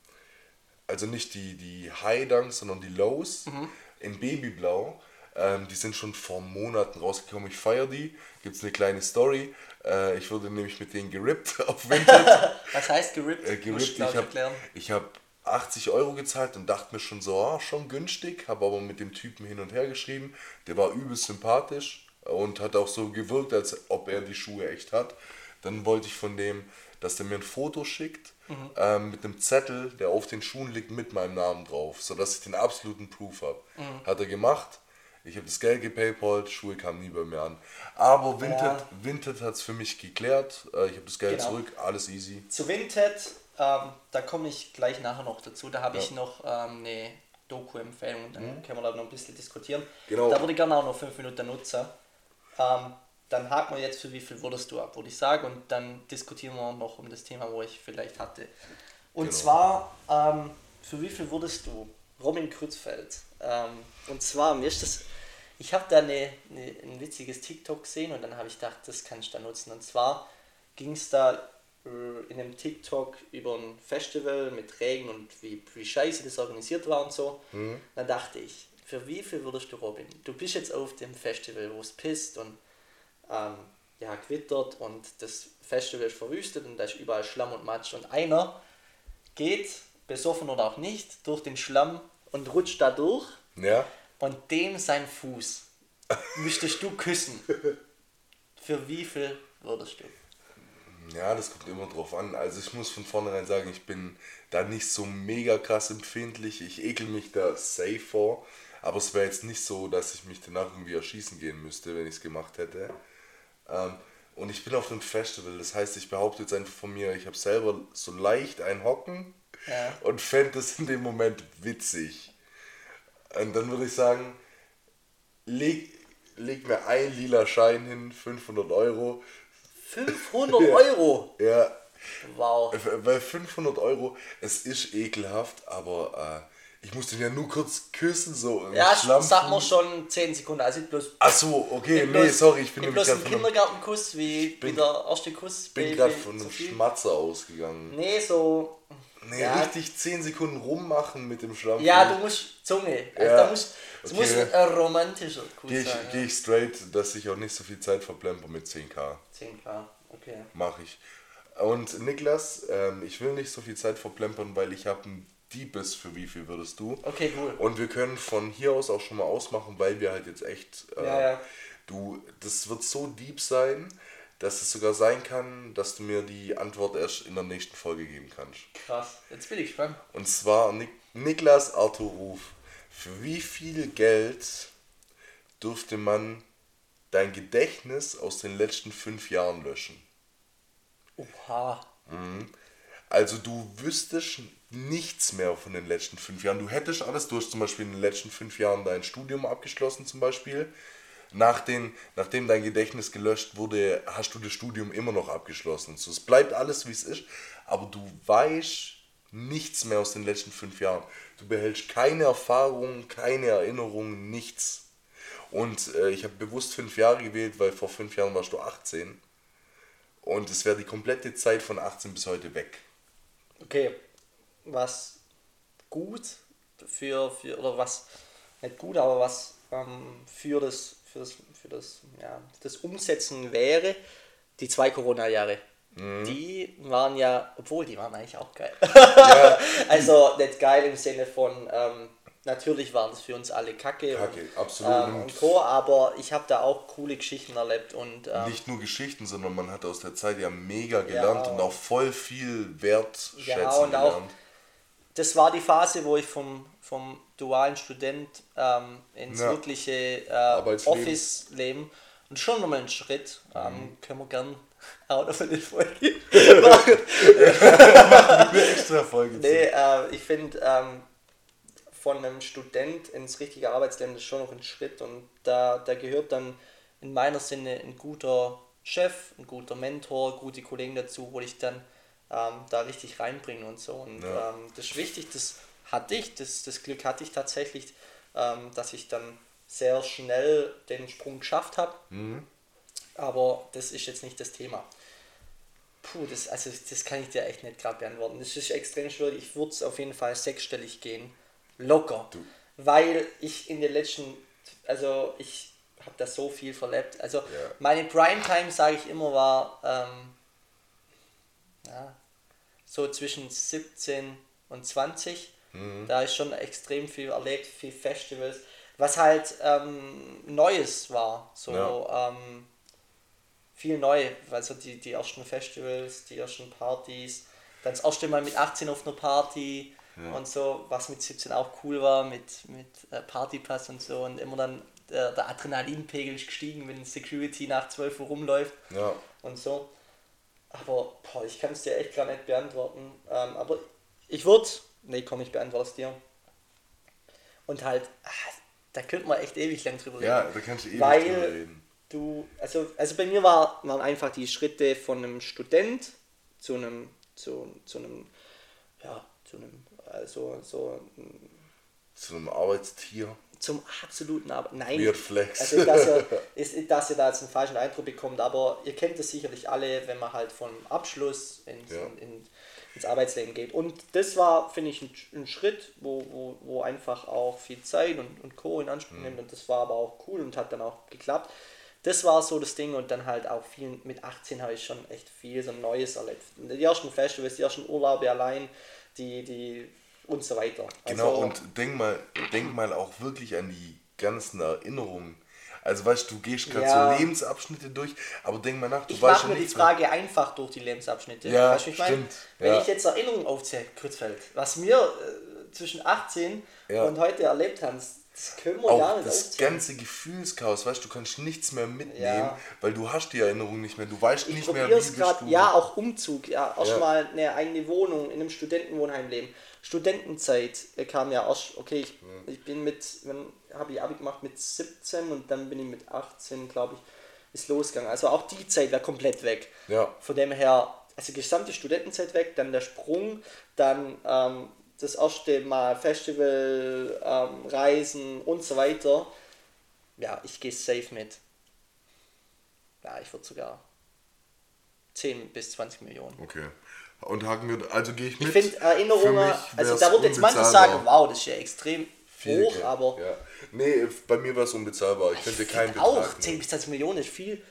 also nicht die, die High Dunks, sondern die Lows Mhm. in Babyblau. Ähm, die sind schon vor Monaten rausgekommen. Ich feiere die. Gibt es eine kleine Story. Äh, ich wurde nämlich mit denen gerippt [laughs] auf Vinted. Was heißt gerippt? äh, gerippt. Ich habe hab 80 Euro gezahlt und dachte mir schon so, ah, schon günstig. Habe aber mit dem Typen hin und her geschrieben. Der war übelst sympathisch und hat auch so gewirkt, als ob er die Schuhe echt hat. Dann wollte ich von dem, dass der mir ein Foto schickt Mhm. ähm, mit einem Zettel, der auf den Schuhen liegt, mit meinem Namen drauf, sodass ich den absoluten Proof habe. Mhm. Hat er gemacht. Ich habe das Geld gepaypalt, Schuhe kamen nie bei mir an. Aber Vinted, Ja. Vinted hat es für mich geklärt. Äh, ich habe das Geld Genau. zurück, alles easy. Zu Vinted, ähm, da komme ich gleich nachher noch dazu. Da habe ich Ja. noch ähm, eine Doku-Empfehlung, dann können wir da noch ein bisschen diskutieren. Genau. Da würde ich gerne auch noch fünf Minuten nutzen. Ähm, dann haken wir jetzt, für wie viel wurdest du ab, würde ich sagen, und dann diskutieren wir noch um das Thema, wo ich vielleicht hatte. Und Genau. zwar, ähm, für wie viel wurdest du? Robin Kreutzfeld. Ähm, und zwar, mir ist das, ich habe da eine, eine, ein witziges TikTok gesehen und dann habe ich gedacht, das kannst du da nutzen. Und zwar ging es da äh, in einem TikTok über ein Festival mit Regen und wie, wie scheiße das organisiert war und so. Dann dachte ich, für wie viel würdest du Robin? Du bist jetzt auf dem Festival, wo es pisst und ähm, ja, gewittert und das Festival ist verwüstet und da ist überall Schlamm und Matsch und einer geht, besoffen oder auch nicht, durch den Schlamm und rutscht da durch Ja? und dem sein Fuß müsstest du küssen. Für wie viel würdest du? Ja, das kommt immer drauf an. Also ich muss von vornherein sagen, ich bin da nicht so mega krass empfindlich. Ich ekel mich da safe vor. Aber es wäre jetzt nicht so, dass ich mich danach irgendwie erschießen gehen müsste, wenn ich es gemacht hätte. Ähm, und ich bin auf einem Festival, das heißt, ich behaupte jetzt einfach von mir, ich habe selber so leicht ein Hocken Ja. und fände das in dem Moment witzig. Und dann würde ich sagen, leg, leg mir ein lila Schein hin, 500 Euro. 500 [laughs] Euro! Ja, Wow. weil 500 Euro, es ist ekelhaft, aber äh, ich muss den ja nur kurz küssen, so Ja, Schlamm. sag mal schon 10 Sekunden. Also ich bloß, Ach so, okay, ich nee, bloß- sorry, ich bin ich nämlich bloß gerade von, einem- Kindergartenkuss, wie, bin- wie der erste Kuss. bin bei- grad bei von einem. Schmatzer ausgegangen. Nee, so. Nee, ja, richtig 10 Sekunden rummachen mit dem Schlamm. Ja, du musst Zunge. Also Ja, da muss, es okay. muss ein romantischer Kuss Gehe ich, sein. geh ich straight, dass ich auch nicht so viel Zeit verplemper mit 10k. Ja. 10k, okay. Mache ich. Und Niklas, ähm, ich will nicht so viel Zeit verplempern, weil ich habe ein Diebes für wie viel würdest du? Okay, cool. Und wir können von hier aus auch schon mal ausmachen, weil wir halt jetzt echt. Äh, Ja, ja. Du, das wird so deep sein, dass es sogar sein kann, dass du mir die Antwort erst in der nächsten Folge geben kannst. Krass. Jetzt bin ich gespannt. Und zwar Nik Niklas Arthur Ruf. Für wie viel Geld dürfte man dein Gedächtnis aus den letzten fünf Jahren löschen? Oha. Also du wüsstest nichts mehr von den letzten fünf Jahren. Du hättest alles, du hast zum Beispiel in den letzten fünf Jahren dein Studium abgeschlossen zum Beispiel. Nach den, nachdem dein Gedächtnis gelöscht wurde, hast du das Studium immer noch abgeschlossen. So, es bleibt alles wie es ist, aber du weißt nichts mehr aus den letzten fünf Jahren. Du behältst keine Erfahrungen, keine Erinnerungen, nichts. Und äh, ich habe bewusst fünf Jahre gewählt, weil vor fünf Jahren warst du 18. Und es wäre die komplette Zeit von 18 bis heute weg. Okay. Was gut für, für oder was nicht gut, aber was ähm, für das für das für das ja das Umsetzen wäre, die zwei Corona-Jahre. Mhm. Die waren ja, obwohl die waren eigentlich auch geil. [laughs] also nicht geil im Sinne von ähm, natürlich waren es für uns alle Kacke, Kacke, und, absolut. ähm, und Co. Aber ich habe da auch coole Geschichten erlebt und ähm, Nicht nur Geschichten, sondern man hat aus der Zeit ja mega gelernt Ja. und auch voll viel wertschätzen Ja, und auch- gelernt. Das war die Phase, wo ich vom, vom dualen Student ähm, ins Ja. wirkliche äh. Office-Leben und schon nochmal einen Schritt. Ähm, Mhm. können wir gern [laughs] auch noch eine Folge [laughs] machen. Eine extra Folge. Nee, äh, ich finde, ähm, von einem Student ins richtige Arbeitsleben ist schon noch ein Schritt und da, da gehört dann in meiner Sinne ein guter Chef, ein guter Mentor, gute Kollegen dazu, wo ich dann ähm, da richtig reinbringe und so. Und Ja. ähm, das ist wichtig, das hatte ich, das, das Glück hatte ich tatsächlich, ähm, dass ich dann sehr schnell den Sprung geschafft habe. Aber das ist jetzt nicht das Thema. Puh, das, also das kann ich dir echt nicht gerade beantworten. Das ist extrem schwierig. Ich würde es auf jeden Fall sechsstellig gehen. Locker. Weil ich in den letzten, also ich habe da so viel verlebt. Also meine Primetime, sage ich immer, war ähm, ja, so zwischen 17 und 20. Da ist schon extrem viel erlebt, viel Festivals. Was halt ähm, Neues war. So Ja. ähm, viel neu. Also die, die ersten Festivals, die ersten Partys. Dann das erste Mal mit 18 auf einer Party und so, was mit 17 auch cool war, mit, mit äh, Partypass und so. Und immer dann der, der Adrenalinpegel ist gestiegen, wenn Security nach 12 Uhr rumläuft Ja. und so. Aber boah, ich kann es dir echt gar nicht beantworten. Ähm, aber ich würde, nee, komm, ich beantworte es dir. Und halt, ah, da könnte man echt ewig lang drüber reden. Ja, da kannst du ewig Weil drüber reden. du, also, also bei mir war, waren einfach die Schritte von einem Student zu einem, zu, zu einem, ja, zu einem, also so Zu einem Arbeitstier. Zum absoluten Arbeit. Nein. Weird Flex. Also, dass ihr, [laughs] ist, dass ihr da jetzt einen falschen Eindruck bekommt, aber ihr kennt es sicherlich alle, wenn man halt von Abschluss ins, Ja. in, in, ins Arbeitsleben geht. Und das war, finde ich, ein, ein Schritt, wo, wo, wo einfach auch viel Zeit und, und Co. in Anspruch Mhm. nimmt. Und das war aber auch cool und hat dann auch geklappt. Das war so das Ding und dann halt auch viel, mit 18 habe ich schon echt viel so Neues erlebt. Die ersten Festivals, die ersten Urlaube allein, die, die und so weiter. Genau, Also- und denk mal, denk mal auch wirklich an die ganzen Erinnerungen. Also weißt du, du gehst gerade Ja. so Lebensabschnitte durch, aber denk mal nach, du Ich weißt mache ja mir die nichts mehr. Frage einfach durch die Lebensabschnitte. Ja, weißt du, ich meine? stimmt. Wenn Ja. ich jetzt Erinnerungen aufzähle, Kurzfeld, was wir äh, zwischen 18 Ja. und heute erlebt haben, das- können wir gar Auch nicht das aufzählen. ganze Gefühlschaos, weißt du, du kannst nichts mehr mitnehmen, Ja. weil du hast die Erinnerung nicht mehr, du weißt Ich nicht mehr, wie es bist gerade, du. ja, auch Umzug, ja, Ja. erstmal eine eigene Wohnung in einem Studentenwohnheim leben. Studentenzeit äh, kam ja erst, okay, ich, ich bin mit, habe ich Abi gemacht mit 17 und dann bin ich mit 18, glaube ich, ist losgegangen. Also auch die Zeit wäre komplett weg. Ja. Von dem her, also gesamte Studentenzeit weg, dann der Sprung, dann ähm, das erste Mal Festival, ähm, Reisen und so weiter. Ja, ich gehe safe mit. Ja, ich würde sogar 10 bis 20 Millionen. Okay. Und haken wir, also gehe ich mit. Ich finde Erinnerungen, also da wird jetzt manche sagen, wow, das ist ja extrem Viel hoch, Geld. aber Ja. Nee, bei mir war es unbezahlbar. Ich könnte keinen find auch Betrag 10 nehmen. bis 20 Millionen ist viel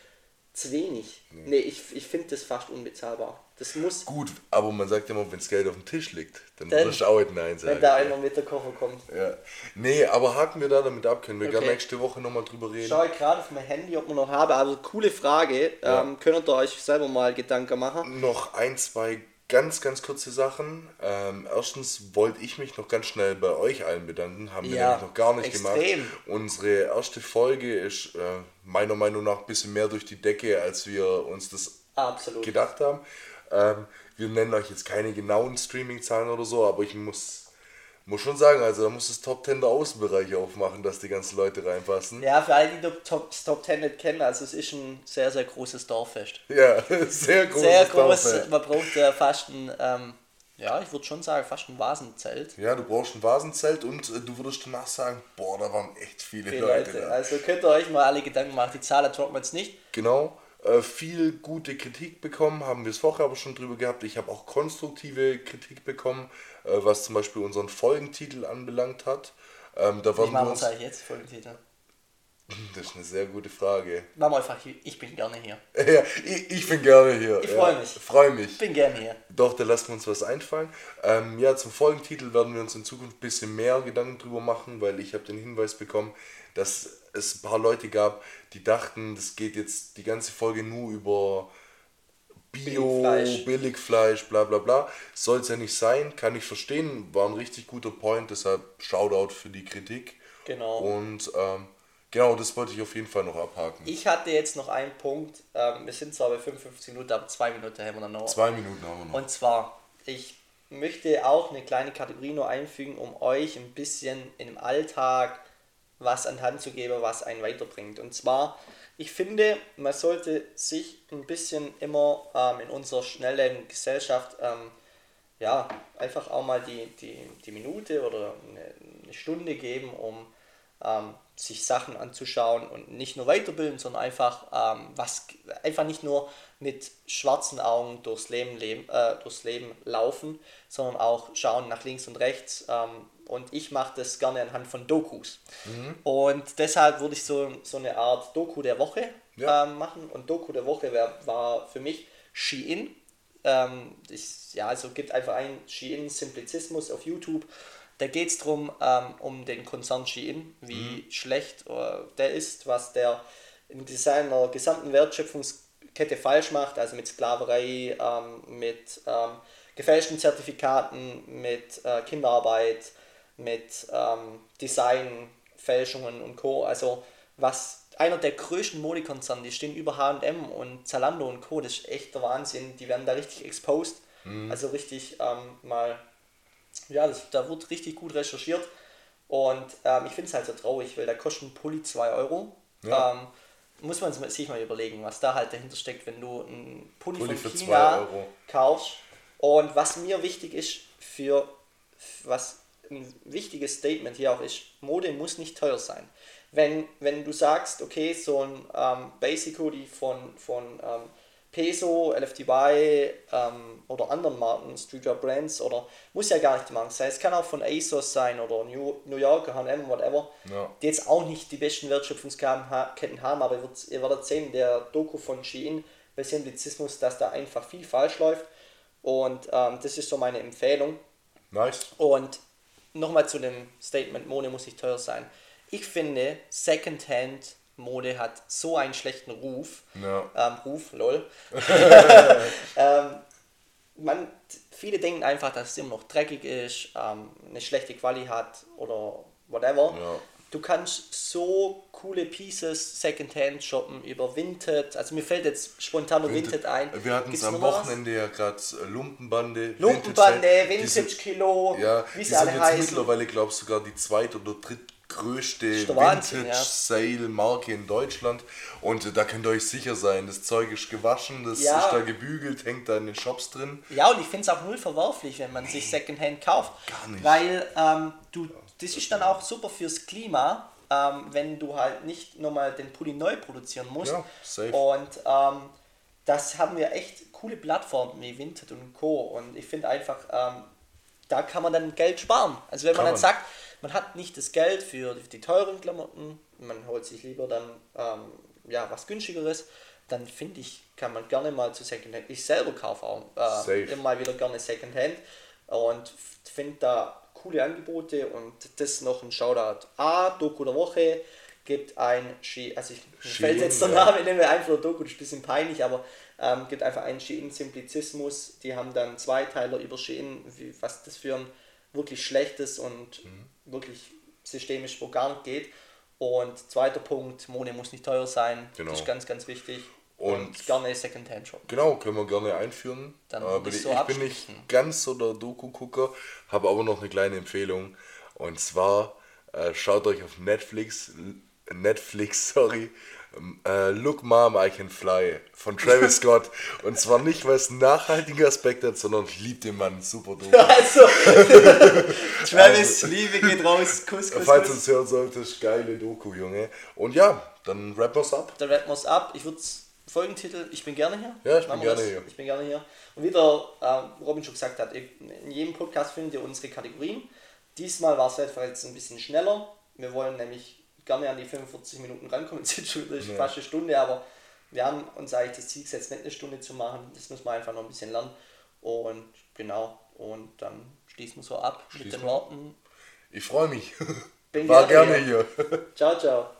zu wenig. Nee, ich, ich finde das fast unbezahlbar. Das muss, Gut, aber man sagt immer, wenn das Geld auf dem Tisch liegt, dann, Dann- wirst du auch nicht Nein sagen. wenn da einer mit der Koffer kommt. ja. Nee, aber haken wir da damit ab, können wir Okay. gerne nächste Woche nochmal drüber reden. Schaue ich gerade auf mein Handy, ob man noch habe. Also coole Frage. Ja. Ähm, könnt ihr euch selber mal Gedanken machen? Noch ein, zwei ganz, ganz kurze Sachen. Ähm, erstens wollte ich mich noch ganz schnell bei euch allen bedanken. Haben wir Ja, nämlich noch gar nicht extrem. gemacht. Unsere erste Folge ist äh, meiner Meinung nach ein bisschen mehr durch die Decke, als wir uns das Absolut. gedacht haben. Ähm, wir nennen euch jetzt keine genauen Streaming-Zahlen oder so, aber ich muss, muss schon sagen, also da muss das Top 10 der Außenbereich aufmachen, dass die ganzen Leute reinpassen. Ja, für alle, die das Top 10 nicht kennen, also es ist ein sehr, sehr großes Dorffest. Ja, [laughs] sehr groß. Sehr groß, man braucht ja fast ein, ähm, ja, ich würde schon sagen, fast ein Vasenzelt. Ja, du brauchst ein Vasenzelt und äh, du würdest danach sagen, boah, da waren echt viele, Viele Leute, Leute. da. Also könnt ihr euch mal alle Gedanken machen, die Zahlen droppen wir jetzt nicht. Genau. Äh, viel gute Kritik bekommen, haben wir es vorher aber schon drüber gehabt. Ich habe auch konstruktive Kritik bekommen, äh, was zum Beispiel unseren Folgentitel anbelangt hat. Ähm, da Wie waren wir machen wir uns, eigentlich jetzt, Folgentitel? [laughs] das ist eine sehr gute Frage. Machen wir einfach, ich bin gerne hier. [laughs] Ja, ich, ich bin gerne hier. Ich ja, freu mich. Freu mich. Ich bin gerne hier. Doch, da lassen wir uns was einfallen. Ähm, ja, zum Folgentitel werden wir uns in Zukunft ein bisschen mehr Gedanken drüber machen, weil ich habe den Hinweis bekommen, dass es ein paar Leute gab, die dachten, das geht jetzt die ganze Folge nur über Bio, Billigfleisch. Billigfleisch, bla bla bla. Soll es ja nicht sein, kann ich verstehen, war ein richtig guter Point, deshalb Shoutout für die Kritik. Genau. Und ähm, genau, das wollte ich auf jeden Fall noch abhaken. Ich hatte jetzt noch einen Punkt, ähm, wir sind zwar bei 55 Minuten, aber zwei Minuten haben wir dann noch. Zwei Minuten haben wir noch. Und zwar, ich möchte auch eine kleine Kategorie nur einfügen, um euch ein bisschen im Alltag was an Hand zu geben, was einen weiterbringt. Und zwar, ich finde, man sollte sich ein bisschen immer ähm, in unserer schnellen Gesellschaft ähm, ja, einfach auch mal die, die, die Minute oder eine, eine Stunde geben, um ähm, sich Sachen anzuschauen und nicht nur weiterbilden, sondern einfach ähm, was einfach nicht nur mit schwarzen Augen durchs Leben, leben, äh, durchs Leben laufen, sondern auch schauen nach links und rechts. Ähm, und ich mache das gerne anhand von Dokus. Mhm. Und deshalb würde ich so, so eine Art Doku der Woche ja. ähm, machen. Und Doku der Woche wär, war für mich Shein. Ähm, ich, ja, also gibt einfach ein Shein Simplizismus auf YouTube da geht es darum, ähm, um den Konzern Shein, wie mhm. schlecht äh, der ist, was der in seiner gesamten Wertschöpfungskette falsch macht, also mit Sklaverei, ähm, mit ähm, gefälschten Zertifikaten, mit äh, Kinderarbeit, mit ähm, Designfälschungen und Co. Also was einer der größten Modekonzerne, die stehen über H&M und Zalando und Co. Das ist echt der Wahnsinn. Die werden da richtig exposed. Mhm. Also richtig ähm, mal ja, das, da wird richtig gut recherchiert. Und ähm, ich finde es halt so traurig, weil da kostet ein Pulli 2 Euro. Ja. Ähm, muss man sich mal überlegen, was da halt dahinter steckt, wenn du einen Pulli, Pulli von China kaufst. Und was mir wichtig ist, für was ein wichtiges Statement hier auch ist, Mode muss nicht teuer sein. Wenn, wenn du sagst, okay, so ein ähm, Basic Hoodie von, von ähm, Peso, LFDY ähm, oder anderen Marken, Streetwear Brands oder muss ja gar nicht die Marken sein. Es kann auch von ASOS sein oder New, New York, HM, whatever, ja. die jetzt auch nicht die besten Wertschöpfungsketten haben, aber ihr werdet, ihr werdet sehen, der Doku von Shein bei Simplizismus, dass da einfach viel falsch läuft und ähm, das ist so meine Empfehlung. Nice. Und nochmal zu dem Statement, Mode muss nicht teuer sein. Ich finde, Secondhand Mode hat so einen schlechten Ruf. Ja. Ähm, Ruf, lol. [laughs] ähm, man, viele denken einfach, dass es immer noch dreckig ist, ähm, eine schlechte Quali hat oder whatever. Ja. Du kannst so coole Pieces Secondhand shoppen über Vinted. Also mir fällt jetzt spontan nur Vinted, Vinted ein. Wir hatten es am Wochenende ja gerade äh, Lumpenbande. Lumpenbande, Vintage, Vintage Kilo, ja, wie sie alle heißen. Mittlerweile glaube ich sogar die zweite oder dritte größte Vintage-Sale-Marke in Deutschland. Und da könnt ihr euch sicher sein, das Zeug ist gewaschen, das ja. ist da gebügelt, hängt da in den Shops drin. Ja, und ich finde es auch null verwerflich, wenn man sich Secondhand kauft. Gar nicht. Weil ähm, du, das ist dann auch super fürs Klima, ähm, wenn du halt nicht nochmal den Pulli neu produzieren musst. Ja, safe. Und ähm, das haben wir echt coole Plattformen wie Vinted und Co. Und ich finde einfach, ähm, da kann man dann Geld sparen. Also wenn kann man dann man. sagt, man hat nicht das Geld für die teuren Klamotten, man holt sich lieber dann ähm, ja, was günstigeres, dann finde ich, kann man gerne mal zu Secondhand. Ich selber kaufe auch äh, immer mal wieder gerne Secondhand und finde da coole Angebote und das noch ein Shoutout. A, Doku der Woche gibt ein Ski, also ich fällt jetzt der Name, nehmen wir einfach Doku, das ist ein bisschen peinlich, aber ähm, gibt einfach einen Shein Simplizismus. Die haben dann zwei Teile über Shein, wie, was das für ein wirklich schlechtes und mhm. Wirklich systemisch wo gar nicht geht. Und zweiter Punkt, Mone muss nicht teuer sein. Genau. Das ist ganz, ganz wichtig. Und, und gerne Secondhand Shop. Genau, können wir gerne einführen. Dann äh, bin ich, so ich bin nicht ganz so der Doku-Gucker, habe aber noch eine kleine Empfehlung. Und zwar äh, schaut euch auf Netflix, Netflix, [laughs] sorry, Uh, Look Mom, I Can Fly von Travis [laughs] Scott. Und zwar nicht, weil es einen nachhaltigen Aspekt hat, sondern ich liebe den Mann super dumm. Also, [laughs] Travis, also, Liebe geht raus, Kuss, Kuss, Falls du es hören solltest, geile Doku, Junge. Und ja, dann rappen wir's ab. Dann rappen wir's ab. Ich würde Folgentitel, ich bin gerne hier. Ja, ich bin gerne das. hier. Ich bin gerne hier. Und wie der äh, Robin schon gesagt hat, in jedem Podcast findet ihr unsere Kategorien. Diesmal war es einfach jetzt ein bisschen schneller. Wir wollen nämlich gerne an die 45 Minuten rankommen. [laughs] Es ist schon ja. fast eine Stunde, aber wir haben uns eigentlich das Ziel gesetzt, nicht eine Stunde zu machen. Das muss man einfach noch ein bisschen lernen. Und genau, und dann schließen wir so ab schließen mit den Worten. Ich freue mich. Bin War gerne hier. hier. ciao, ciao.